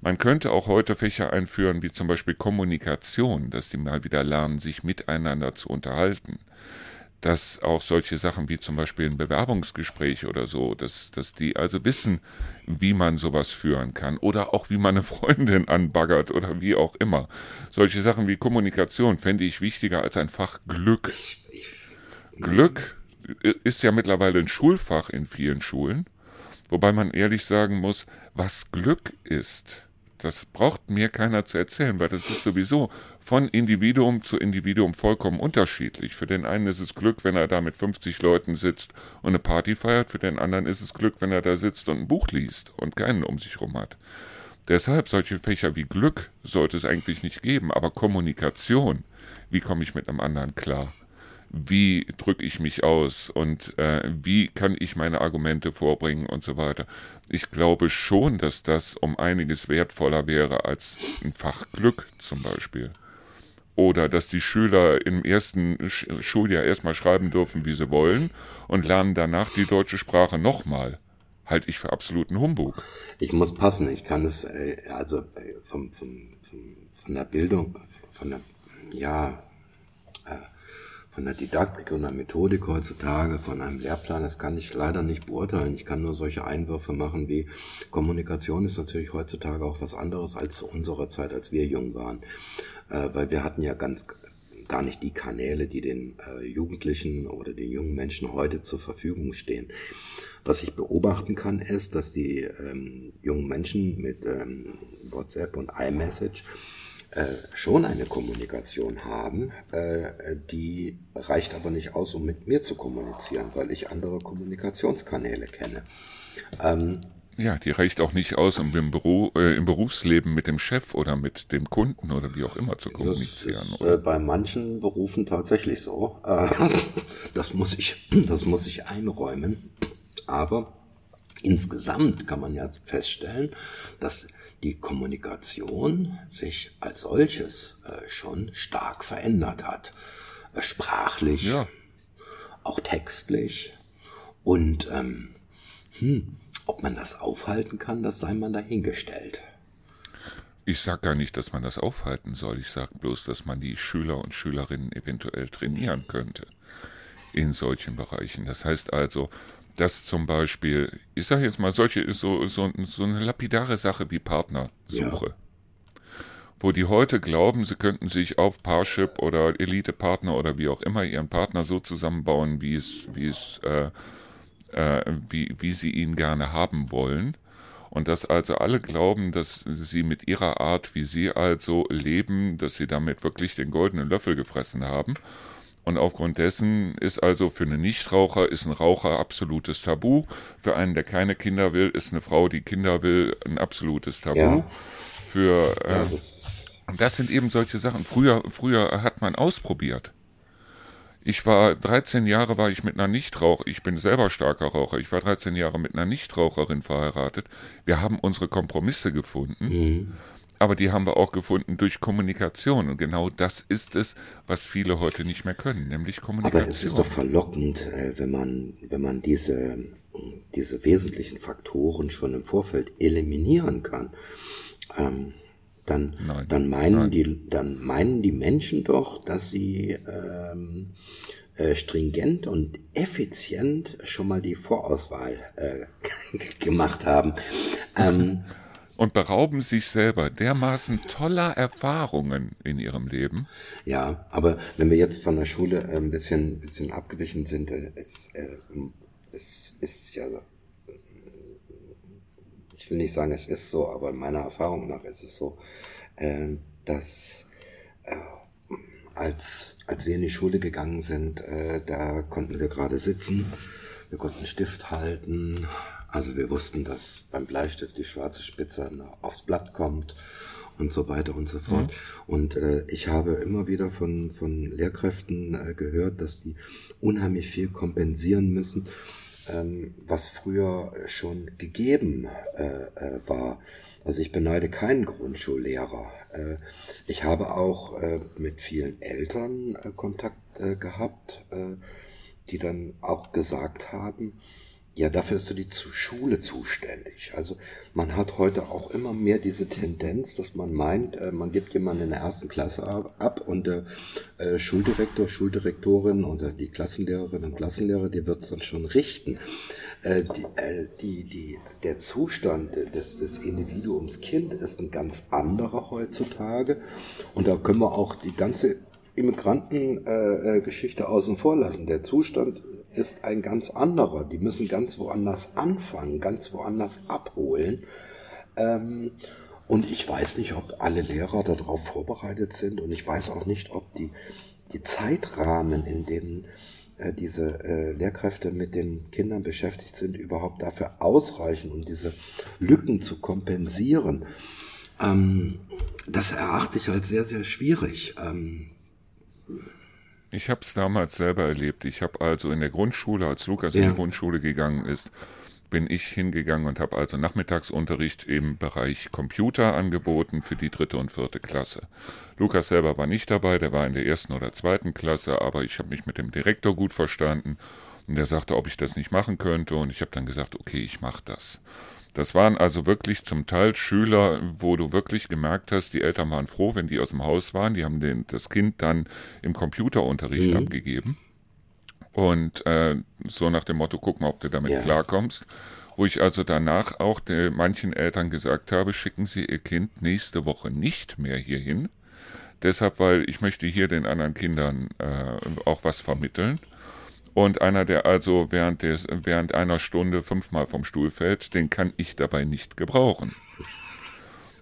Man könnte auch heute Fächer einführen, wie zum Beispiel Kommunikation, dass die mal wieder lernen, sich miteinander zu unterhalten dass auch solche Sachen wie zum Beispiel ein Bewerbungsgespräch oder so, dass, dass die also wissen, wie man sowas führen kann oder auch wie man eine Freundin <laughs> anbaggert oder wie auch immer. Solche Sachen wie Kommunikation fände ich wichtiger als ein Fach Glück. Glück ist ja mittlerweile ein Schulfach in vielen Schulen. Wobei man ehrlich sagen muss, was Glück ist, das braucht mir keiner zu erzählen, weil das ist sowieso von Individuum zu Individuum vollkommen unterschiedlich. Für den einen ist es Glück, wenn er da mit 50 Leuten sitzt und eine Party feiert, für den anderen ist es Glück, wenn er da sitzt und ein Buch liest und keinen um sich rum hat. Deshalb solche Fächer wie Glück sollte es eigentlich nicht geben, aber Kommunikation, wie komme ich mit einem anderen klar? Wie drücke ich mich aus und äh, wie kann ich meine Argumente vorbringen und so weiter. Ich glaube schon, dass das um einiges wertvoller wäre als ein Fach Glück zum Beispiel. Oder dass die Schüler im ersten Schuljahr erstmal schreiben dürfen, wie sie wollen und lernen danach die deutsche Sprache nochmal. Halte ich für absoluten Humbug. Ich muss passen, ich kann es, äh, also äh, vom, vom, vom, von der Bildung, von der, ja, von der Didaktik und der Methodik heutzutage, von einem Lehrplan, das kann ich leider nicht beurteilen. Ich kann nur solche Einwürfe machen wie Kommunikation ist natürlich heutzutage auch was anderes als zu unserer Zeit, als wir jung waren. Äh, weil wir hatten ja ganz gar nicht die Kanäle, die den äh, Jugendlichen oder den jungen Menschen heute zur Verfügung stehen. Was ich beobachten kann, ist, dass die ähm, jungen Menschen mit ähm, WhatsApp und iMessage äh, schon eine Kommunikation haben, äh, die reicht aber nicht aus, um mit mir zu kommunizieren, weil ich andere Kommunikationskanäle kenne. Ähm, ja, die reicht auch nicht aus, um im, Büro, äh, im Berufsleben mit dem Chef oder mit dem Kunden oder wie auch immer zu kommunizieren. Das ist äh, bei manchen Berufen tatsächlich so. Äh, <laughs> das, muss ich, <clears throat> das muss ich einräumen. Aber insgesamt kann man ja feststellen, dass die Kommunikation sich als solches äh, schon stark verändert hat. Äh, sprachlich, ja. auch textlich. Und ähm, hm, ob man das aufhalten kann, das sei man dahingestellt. Ich sage gar nicht, dass man das aufhalten soll. Ich sage bloß, dass man die Schüler und Schülerinnen eventuell trainieren könnte in solchen Bereichen. Das heißt also, dass zum Beispiel, ich sage jetzt mal, solche, so, so, so eine lapidare Sache wie Partnersuche. Ja. Wo die heute glauben, sie könnten sich auf Parship oder Elite-Partner oder wie auch immer ihren Partner so zusammenbauen, wie es, wie es, äh, äh, wie, wie sie ihn gerne haben wollen. Und dass also alle glauben, dass sie mit ihrer Art, wie sie also leben, dass sie damit wirklich den goldenen Löffel gefressen haben und aufgrund dessen ist also für einen Nichtraucher ist ein Raucher absolutes Tabu. Für einen, der keine Kinder will, ist eine Frau, die Kinder will, ein absolutes Tabu. Ja. Für äh, ja, das, das sind eben solche Sachen. Früher, früher hat man ausprobiert. Ich war 13 Jahre war ich mit einer Nichtraucher, ich bin selber starker Raucher, ich war 13 Jahre mit einer Nichtraucherin verheiratet. Wir haben unsere Kompromisse gefunden. Mhm. Aber die haben wir auch gefunden durch Kommunikation. Und genau das ist es, was viele heute nicht mehr können, nämlich Kommunikation. Aber es ist doch verlockend, äh, wenn man, wenn man diese, diese wesentlichen Faktoren schon im Vorfeld eliminieren kann. Ähm, dann, nein, dann, meinen nein. die, dann meinen die Menschen doch, dass sie ähm, äh, stringent und effizient schon mal die Vorauswahl äh, <laughs> gemacht haben. Ähm, <laughs> und berauben sich selber dermaßen toller Erfahrungen in ihrem Leben. Ja, aber wenn wir jetzt von der Schule äh, ein bisschen, bisschen abgewichen sind, äh, es, äh, es ist ja, ich will nicht sagen, es ist so, aber meiner Erfahrung nach ist es so, dass als, als wir in die Schule gegangen sind, da konnten wir gerade sitzen, wir konnten Stift halten, also wir wussten, dass beim Bleistift die schwarze Spitze aufs Blatt kommt und so weiter und so fort. Mhm. Und äh, ich habe immer wieder von, von Lehrkräften äh, gehört, dass die unheimlich viel kompensieren müssen, ähm, was früher schon gegeben äh, äh, war. Also ich beneide keinen Grundschullehrer. Äh, ich habe auch äh, mit vielen Eltern Kontakt gehabt, die dann auch gesagt haben, ja, dafür ist so die Schule zuständig. Also man hat heute auch immer mehr diese Tendenz, dass man meint, äh, man gibt jemanden in der ersten Klasse ab und der äh, Schuldirektor, Schuldirektorin oder die Klassenlehrerin und Klassenlehrer, die wird es dann schon richten. Äh, die, die, die, der Zustand des, des Individuums Kind ist ein ganz anderer heutzutage und da können wir auch die ganze Immigrantengeschichte äh, außen vor lassen. Der Zustand ist ein ganz anderer. Die müssen ganz woanders anfangen, ganz woanders abholen. Ähm, und ich weiß nicht, ob alle Lehrer darauf vorbereitet sind und ich weiß auch nicht, ob die, die Zeitrahmen, in denen äh, diese äh, Lehrkräfte mit den Kindern beschäftigt sind, überhaupt dafür ausreichen, um diese Lücken zu kompensieren. Ähm, das erachte ich als sehr, sehr schwierig. Ähm, ich habe es damals selber erlebt. Ich habe also in der Grundschule, als Lukas ja. in die Grundschule gegangen ist, bin ich hingegangen und habe also Nachmittagsunterricht im Bereich Computer angeboten für die dritte und vierte Klasse. Lukas selber war nicht dabei, der war in der ersten oder zweiten Klasse, aber ich habe mich mit dem Direktor gut verstanden und er sagte, ob ich das nicht machen könnte und ich habe dann gesagt, okay, ich mache das. Das waren also wirklich zum Teil Schüler, wo du wirklich gemerkt hast, die Eltern waren froh, wenn die aus dem Haus waren. Die haben den, das Kind dann im Computerunterricht mhm. abgegeben. Und äh, so nach dem Motto, guck mal, ob du damit ja. klarkommst. Wo ich also danach auch den, manchen Eltern gesagt habe, schicken Sie Ihr Kind nächste Woche nicht mehr hierhin. Deshalb, weil ich möchte hier den anderen Kindern äh, auch was vermitteln. Und einer, der also während, des, während einer Stunde fünfmal vom Stuhl fällt, den kann ich dabei nicht gebrauchen.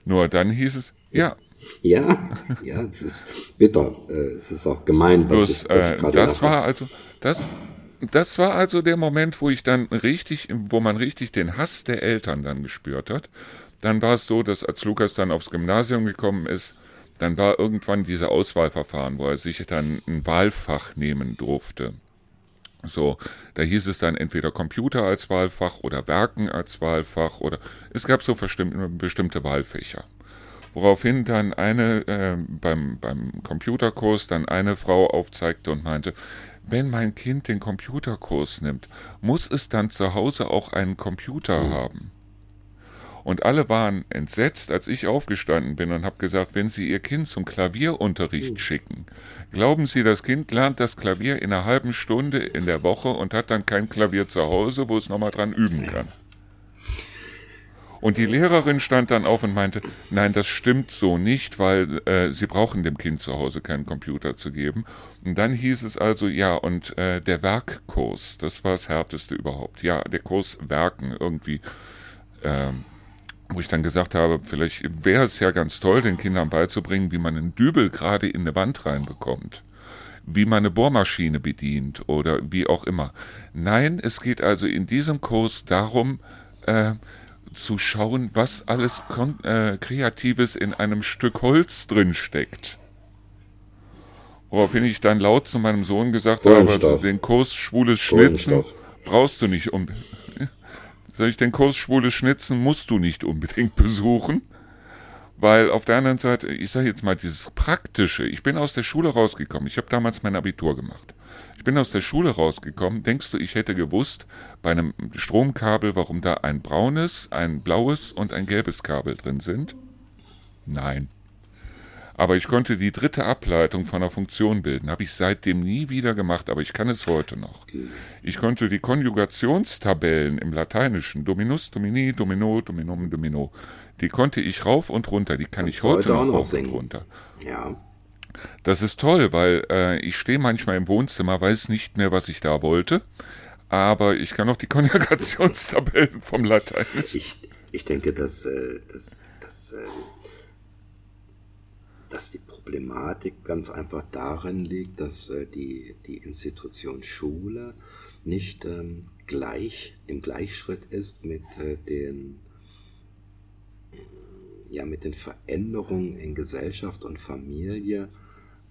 Nur dann hieß es, ja, ja, ja, es ist bitter. Äh, es ist auch gemein, was Bloß, ich, was ich äh, Das war also, das, das war also der Moment, wo ich dann richtig, wo man richtig den Hass der Eltern dann gespürt hat. Dann war es so, dass als Lukas dann aufs Gymnasium gekommen ist, dann war irgendwann diese Auswahlverfahren, wo er sich dann ein Wahlfach nehmen durfte. So, da hieß es dann entweder Computer als Wahlfach oder Werken als Wahlfach oder es gab so bestimmte Wahlfächer woraufhin dann eine äh, beim, beim Computerkurs dann eine Frau aufzeigte und meinte, wenn mein Kind den Computerkurs nimmt, muss es dann zu Hause auch einen Computer mhm. haben. Und alle waren entsetzt, als ich aufgestanden bin und habe gesagt, wenn Sie Ihr Kind zum Klavierunterricht mhm. schicken, glauben Sie, das Kind lernt das Klavier in einer halben Stunde in der Woche und hat dann kein Klavier zu Hause, wo es nochmal dran üben kann. Und die Lehrerin stand dann auf und meinte, nein, das stimmt so nicht, weil äh, sie brauchen dem Kind zu Hause keinen Computer zu geben. Und dann hieß es also, ja, und äh, der Werkkurs, das war das Härteste überhaupt. Ja, der Kurs Werken irgendwie. Ähm, wo ich dann gesagt habe, vielleicht wäre es ja ganz toll, den Kindern beizubringen, wie man einen Dübel gerade in eine Wand reinbekommt wie man eine Bohrmaschine bedient oder wie auch immer. Nein, es geht also in diesem Kurs darum, äh, zu schauen, was alles äh, Kreatives in einem Stück Holz drin steckt. Woraufhin ich dann laut zu meinem Sohn gesagt habe, also den Kurs Schwules Schnitzen brauchst du nicht um. Sag ich, den Kurs Schwules Schnitzen musst du nicht unbedingt <laughs> besuchen. Weil auf der anderen Seite, ich sage jetzt mal, dieses Praktische, ich bin aus der Schule rausgekommen, ich habe damals mein Abitur gemacht. Ich bin aus der Schule rausgekommen. Denkst du, ich hätte gewusst, bei einem Stromkabel, warum da ein braunes, ein blaues und ein gelbes Kabel drin sind? Nein. Aber ich konnte die dritte Ableitung von einer Funktion bilden. Habe ich seitdem nie wieder gemacht, aber ich kann es heute noch. Ich konnte die Konjugationstabellen im Lateinischen, Dominus, Domini, Domino, Dominum, Domino, die konnte ich rauf und runter. Die kann ich heute, heute noch rauf und runter. Ja. Das ist toll, weil äh, ich stehe manchmal im Wohnzimmer, weiß nicht mehr, was ich da wollte, aber ich kann auch die <laughs> Konjugationstabellen vom Latein. Ich, ich denke, dass, äh, dass, dass, äh, dass die Problematik ganz einfach darin liegt, dass äh, die, die Institution Schule nicht ähm, gleich im Gleichschritt ist mit äh, den ja mit den Veränderungen in Gesellschaft und Familie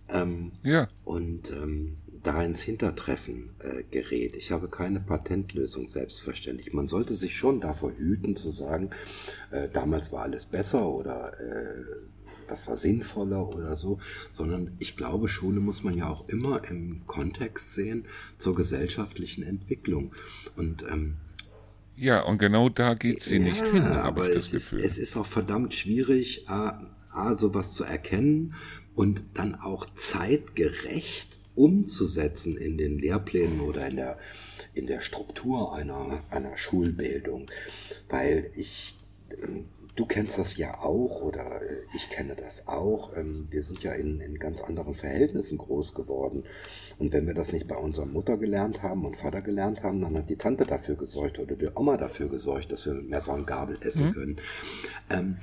ähm, ja. und ähm, da ins Hintertreffen äh, gerät. Ich habe keine Patentlösung, selbstverständlich. Man sollte sich schon davor hüten zu sagen, äh, damals war alles besser oder äh, das war sinnvoller oder so, sondern ich glaube, Schule muss man ja auch immer im Kontext sehen zur gesellschaftlichen Entwicklung. Und ähm, ja, und genau da geht sie ja, nicht hin, habe ich das Gefühl. Ist, es ist auch verdammt schwierig, A, A, sowas zu erkennen und dann auch zeitgerecht umzusetzen in den Lehrplänen oder in der, in der Struktur einer, einer Schulbildung. Weil ich, du kennst das ja auch oder äh, ich kenne das auch. Ähm, wir sind ja in, in ganz anderen Verhältnissen groß geworden. Und wenn wir das nicht bei unserer Mutter gelernt haben und Vater gelernt haben, dann hat die Tante dafür gesorgt oder die Oma dafür gesorgt, dass wir mit Messer und Gabel essen mhm. können. Ähm,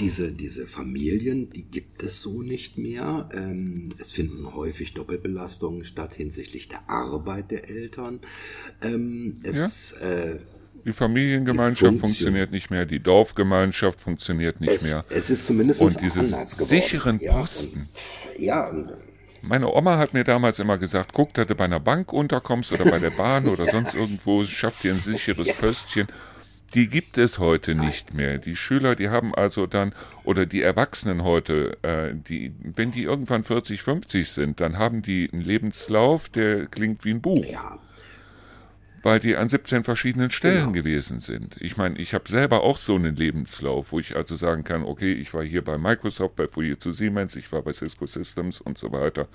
diese, diese Familien, die gibt es so nicht mehr. Ähm, es finden häufig Doppelbelastungen statt hinsichtlich der Arbeit der Eltern. Ähm, es, ja. äh, die Familiengemeinschaft die funktioniert nicht mehr, die Dorfgemeinschaft funktioniert nicht es, mehr. Es ist zumindest und diese sicheren Posten. Ja, und, ja, und meine Oma hat mir damals immer gesagt, guck, dass du bei einer Bank unterkommst oder bei der Bahn <laughs> oder sonst irgendwo, schaff dir ein sicheres Pöstchen. Die gibt es heute nicht mehr. Die Schüler, die haben also dann, oder die Erwachsenen heute, äh, die, wenn die irgendwann 40, 50 sind, dann haben die einen Lebenslauf, der klingt wie ein Buch. Ja weil die an 17 verschiedenen Stellen genau. gewesen sind. Ich meine, ich habe selber auch so einen Lebenslauf, wo ich also sagen kann, okay, ich war hier bei Microsoft, bei Fujitsu Siemens, ich war bei Cisco Systems und so weiter.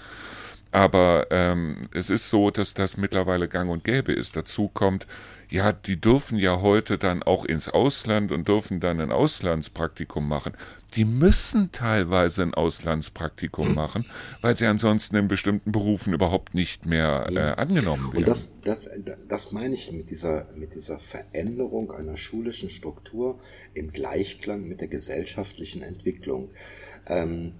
Aber ähm, es ist so, dass das mittlerweile gang und gäbe ist. Dazu kommt, ja, die dürfen ja heute dann auch ins Ausland und dürfen dann ein Auslandspraktikum machen. Die müssen teilweise ein Auslandspraktikum machen, weil sie ansonsten in bestimmten Berufen überhaupt nicht mehr äh, angenommen werden. Und das, das, das meine ich mit dieser, mit dieser Veränderung einer schulischen Struktur im Gleichklang mit der gesellschaftlichen Entwicklung. Ähm,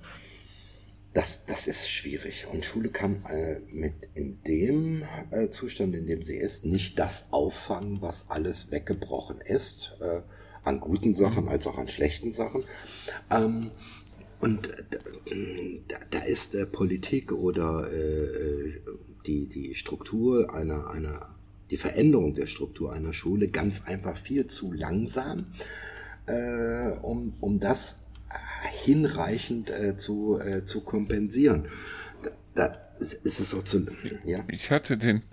das, das ist schwierig. Und Schule kann äh, mit in dem äh, Zustand, in dem sie ist, nicht das auffangen, was alles weggebrochen ist, äh, an guten Sachen mhm. als auch an schlechten Sachen. Ähm, und da, da ist der Politik oder äh, die, die Struktur einer, einer, die Veränderung der Struktur einer Schule ganz einfach viel zu langsam, äh, um, um das hinreichend äh, zu, äh, zu kompensieren. Da, da ist es auch zu. Ja? Ich hatte den.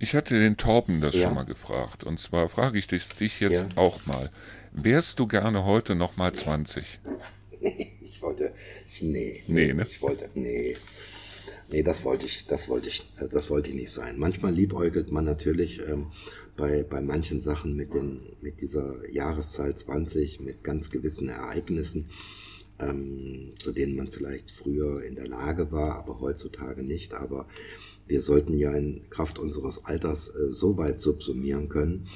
Ich hatte den Torben das ja. schon mal gefragt. Und zwar frage ich dich, dich jetzt ja. auch mal. Wärst du gerne heute noch mal 20? Nee, <laughs> ich wollte. Nee. Nee, ne? Ich wollte. Nee. Nee, das wollte ich, das wollte ich, das wollte ich nicht sein. Manchmal liebäugelt man natürlich ähm, bei, bei manchen Sachen mit, den, mit dieser Jahreszahl 20, mit ganz gewissen Ereignissen ähm, zu denen man vielleicht früher in der Lage war, aber heutzutage nicht. Aber wir sollten ja in Kraft unseres Alters äh, so weit subsumieren können.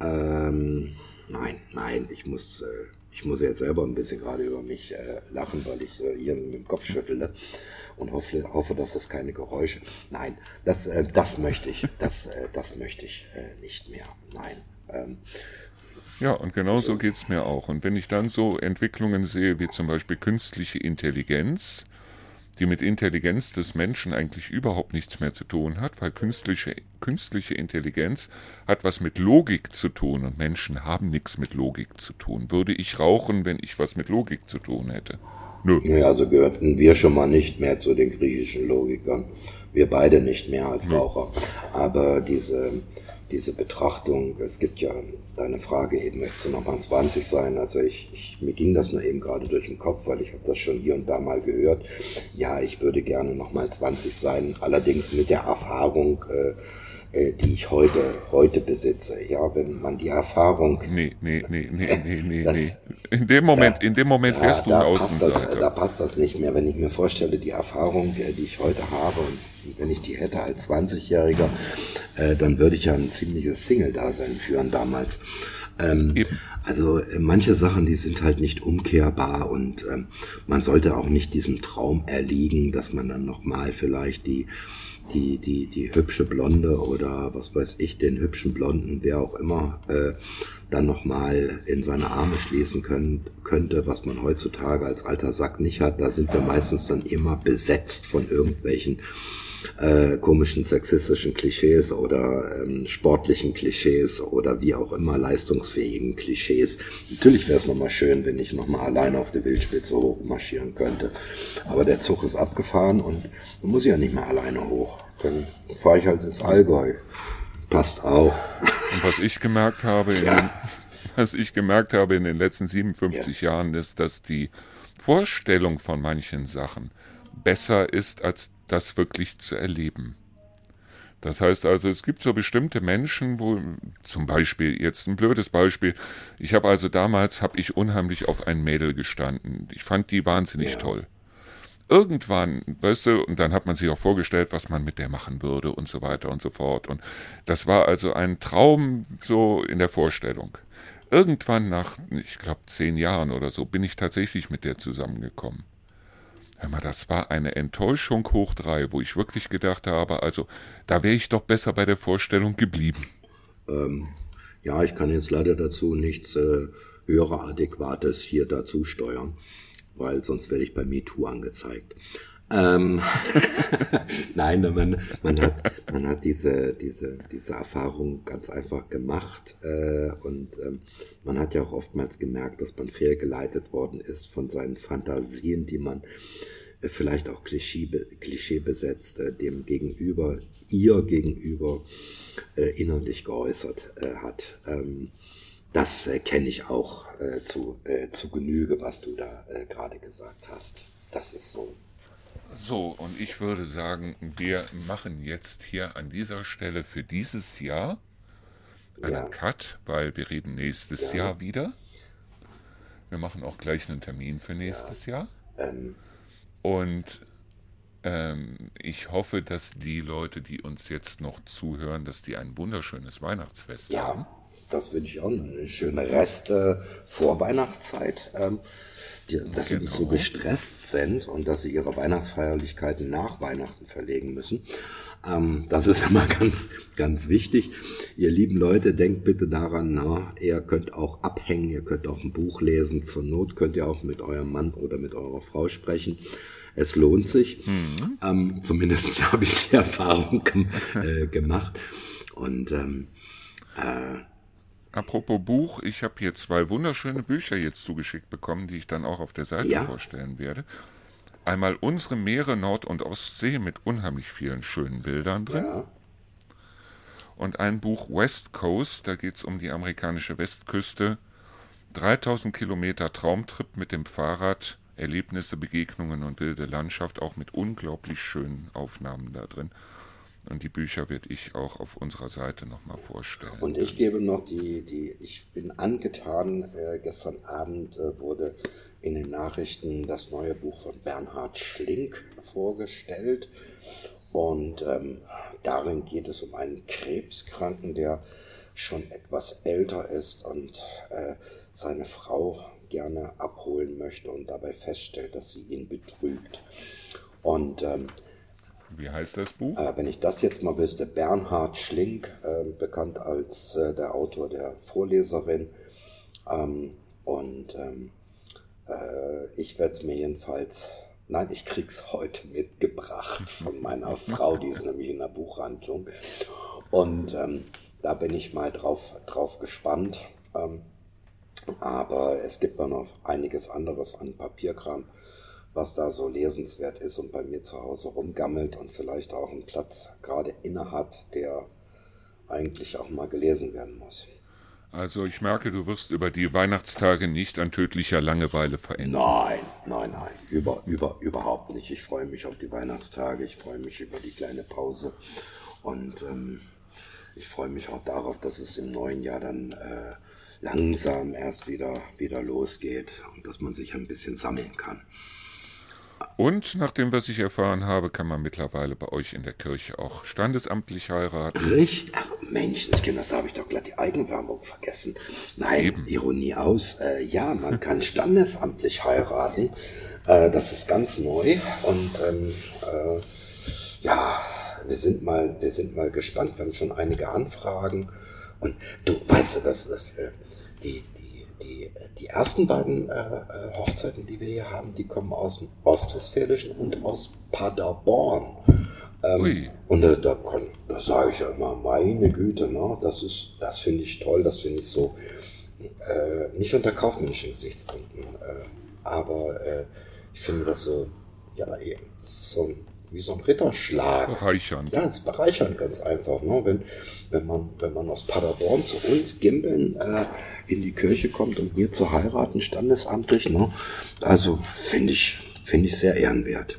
Ähm, nein, nein, ich muss, äh, ich muss jetzt selber ein bisschen gerade über mich äh, lachen, weil ich äh, hier mit dem Kopf schüttle und hoffe, hoffe, dass das keine Geräusche. Nein, das, äh, das möchte ich, das, äh, das möchte ich nicht mehr. Nein. Ähm, ja, und genau so geht es mir auch. Und wenn ich dann so Entwicklungen sehe, wie zum Beispiel künstliche Intelligenz, die mit Intelligenz des Menschen eigentlich überhaupt nichts mehr zu tun hat, weil künstliche, künstliche Intelligenz hat was mit Logik zu tun und Menschen haben nichts mit Logik zu tun. Würde ich rauchen, wenn ich was mit Logik zu tun hätte? Nö. Ja, also gehörten wir schon mal nicht mehr zu den griechischen Logikern. Wir beide nicht mehr als Raucher. Aber diese diese Betrachtung, es gibt ja deine Frage eben, möchtest du nochmal 20 sein? Also ich, ich, mir ging das nur eben gerade durch den Kopf, weil ich habe das schon hier und da mal gehört. Ja, ich würde gerne nochmal 20 sein, allerdings mit der Erfahrung, äh, die ich heute, heute besitze. Ja, wenn man die Erfahrung. Nee, nee, nee, nee, nee, nee, das, nee. In dem Moment, da, in dem Moment wärst du ein Außenseiter. da passt das nicht mehr, wenn ich mir vorstelle, die Erfahrung, äh, die ich heute habe und wenn ich die hätte als 20-Jähriger, äh, dann würde ich ja ein ziemliches Single-Dasein führen damals. Ähm, also äh, manche Sachen, die sind halt nicht umkehrbar und ähm, man sollte auch nicht diesem Traum erliegen, dass man dann nochmal vielleicht die die, die, die hübsche Blonde oder was weiß ich, den hübschen Blonden, wer auch immer, äh, dann nochmal in seine Arme schließen können, könnte, was man heutzutage als alter Sack nicht hat. Da sind wir meistens dann immer besetzt von irgendwelchen äh, komischen sexistischen Klischees oder ähm, sportlichen Klischees oder wie auch immer leistungsfähigen Klischees. Natürlich wäre es nochmal schön, wenn ich nochmal alleine auf der Wildspitze hochmarschieren könnte. Aber der Zug ist abgefahren und muss ich ja nicht mehr alleine hoch. Dann fahre ich halt ins Allgäu. Passt auch. Und was ich gemerkt habe, ja. den, <laughs> was ich gemerkt habe in den letzten 57 ja. Jahren, ist, dass die Vorstellung von manchen Sachen besser ist als das wirklich zu erleben. Das heißt also, es gibt so bestimmte Menschen, wo zum Beispiel jetzt ein blödes Beispiel. Ich habe also damals habe ich unheimlich auf ein Mädel gestanden. Ich fand die wahnsinnig Ja. toll. Irgendwann, weißt du, und dann hat man sich auch vorgestellt, was man mit der machen würde und so weiter und so fort. Und das war also ein Traum so in der Vorstellung. Irgendwann nach, ich glaube, zehn Jahren oder so, bin ich tatsächlich mit der zusammengekommen. Hör mal, das war eine Enttäuschung hoch drei, wo ich wirklich gedacht habe, also da wäre ich doch besser bei der Vorstellung geblieben. Ja, ich kann jetzt leider dazu nichts äh, höherer Adäquates hier dazu steuern, weil sonst werde ich bei MeToo angezeigt. Ähm, <laughs> Nein, man, man hat, man hat diese, diese, diese Erfahrung ganz einfach gemacht äh, und ähm, man hat ja auch oftmals gemerkt, dass man fehlgeleitet worden ist von seinen Fantasien, die man äh, vielleicht auch Klischee, klischeebesetzt äh, dem Gegenüber, ihr Gegenüber äh, innerlich geäußert äh, hat. Ähm, das äh, kenne ich auch zu, zu Genüge, was du da gerade gesagt hast. Das ist so. So, und ich würde sagen, wir machen jetzt hier an dieser Stelle für dieses Jahr einen Ja. Cut, weil wir reden nächstes Ja. Jahr wieder. Wir machen auch gleich einen Termin für nächstes Jahr. Ähm, Und ähm, ich hoffe, dass die Leute, die uns jetzt noch zuhören, dass die ein wunderschönes Weihnachtsfest haben. Das wünsche ich auch eine schöne Reste vor Weihnachtszeit. Ähm, die, dass sie nicht so Genau. gestresst sind und dass sie ihre Weihnachtsfeierlichkeiten nach Weihnachten verlegen müssen. Ähm, das ist <laughs> immer ganz, ganz wichtig. Ihr lieben Leute, denkt bitte daran, na, ihr könnt auch abhängen, ihr könnt auch ein Buch lesen. Zur Not könnt ihr auch mit eurem Mann oder mit eurer Frau sprechen. Es lohnt sich. Ähm, zumindest <laughs> habe ich die Erfahrung gem äh, gemacht. Und ähm, Apropos Buch, ich habe hier zwei wunderschöne Bücher jetzt zugeschickt bekommen, die ich dann auch auf der Seite Ja. vorstellen werde. Einmal unsere Meere Nord- und Ostsee mit unheimlich vielen schönen Bildern drin. ja, Und ein Buch West Coast, da geht es um die amerikanische Westküste. 3000 Kilometer Traumtrip mit dem Fahrrad, Erlebnisse, Begegnungen und wilde Landschaft, auch mit unglaublich schönen Aufnahmen da drin. Und die Bücher werde ich auch auf unserer Seite nochmal vorstellen. Und ich gebe noch die, die ich bin angetan, äh, gestern Abend äh, wurde in den Nachrichten das neue Buch von Bernhard Schlink vorgestellt. Und ähm, darin geht es um einen Krebskranken, der schon etwas älter ist und äh, seine Frau gerne abholen möchte und dabei feststellt, dass sie ihn betrügt. Und ähm, Wie heißt das Buch? äh, wenn ich das jetzt mal wüsste, Bernhard Schlink, äh, bekannt als äh, der Autor der Vorleserin. Ähm, und ähm, äh, ich werde es mir jedenfalls, nein, ich krieg's <laughs> heute mitgebracht von meiner Frau, die ist nämlich in der Buchhandlung. Und ähm, da bin ich mal drauf, drauf gespannt. Ähm, aber es gibt auch noch einiges anderes an Papierkram, was da so lesenswert ist und bei mir zu Hause rumgammelt und vielleicht auch einen Platz gerade inne hat, der eigentlich auch mal gelesen werden muss. Also ich merke, du wirst über die Weihnachtstage nicht an tödlicher Langeweile verändern. Nein, nein, nein, über, über, überhaupt nicht. Ich freue mich auf die Weihnachtstage, ich freue mich über die kleine Pause und ähm, ich freue mich auch darauf, dass es im neuen Jahr dann äh, langsam erst wieder, wieder losgeht und dass man sich ein bisschen sammeln kann. Und nach dem, was ich erfahren habe, kann man mittlerweile bei euch in der Kirche auch standesamtlich heiraten. Richtig, ach Menschenskind, das habe ich doch glatt die Eigenwerbung vergessen. Nein, Ironie aus. Äh, ja, man kann <laughs> standesamtlich heiraten. Äh, das ist ganz neu und ähm, äh, ja, wir sind mal, wir sind mal gespannt. Wir haben schon einige Anfragen und du weißt du, dass das äh, die die die ersten beiden äh, äh, Hochzeiten, die wir hier haben, die kommen aus dem Ostwestfälischen und aus Paderborn. Ähm, Ui. und da, da, kann, da sage ich ja immer, meine Güte, ne, das ist, das finde ich toll, das finde ich so, äh, nicht unter kaufmännischen Gesichtspunkten, äh, aber äh, ich finde das so, ja, eh, das ist so ein, wie so ein Ritterschlag. Bereichernd. Ja, es ist bereichernd ganz einfach, ne? wenn, wenn, man, wenn man aus Paderborn zu uns Gimbeln äh, in die Kirche kommt, um hier zu heiraten, standesamtlich. Ne? Also finde ich, finde ich sehr ehrenwert.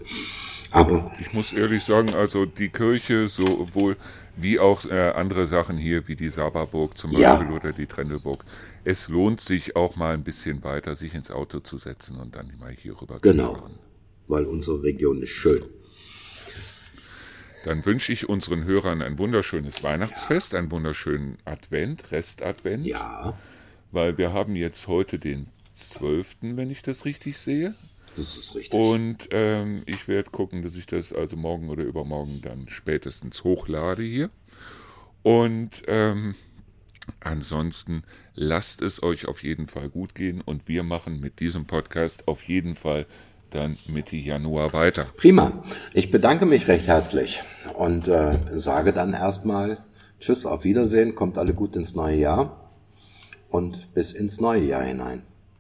Aber Ich muss ehrlich sagen, also die Kirche sowohl wie auch äh, andere Sachen hier, wie die Saberburg zum Ja. Beispiel oder die Trendelburg. Es lohnt sich auch mal ein bisschen weiter, sich ins Auto zu setzen und dann mal hier rüber genau, zu fahren. weil unsere Region ist schön. Dann wünsche ich unseren Hörern ein wunderschönes Weihnachtsfest, einen wunderschönen Advent, Restadvent, Ja, weil wir haben jetzt heute den 12., wenn ich das richtig sehe. das ist richtig. Und ähm, ich werde gucken, dass ich das also morgen oder übermorgen dann spätestens hochlade hier. Und ähm, ansonsten lasst es euch auf jeden Fall gut gehen und wir machen mit diesem Podcast auf jeden Fall dann Mitte Januar weiter. Prima. Ich bedanke mich recht herzlich und äh, sage dann erstmal Tschüss, auf Wiedersehen, kommt alle gut ins neue Jahr und bis ins neue Jahr hinein.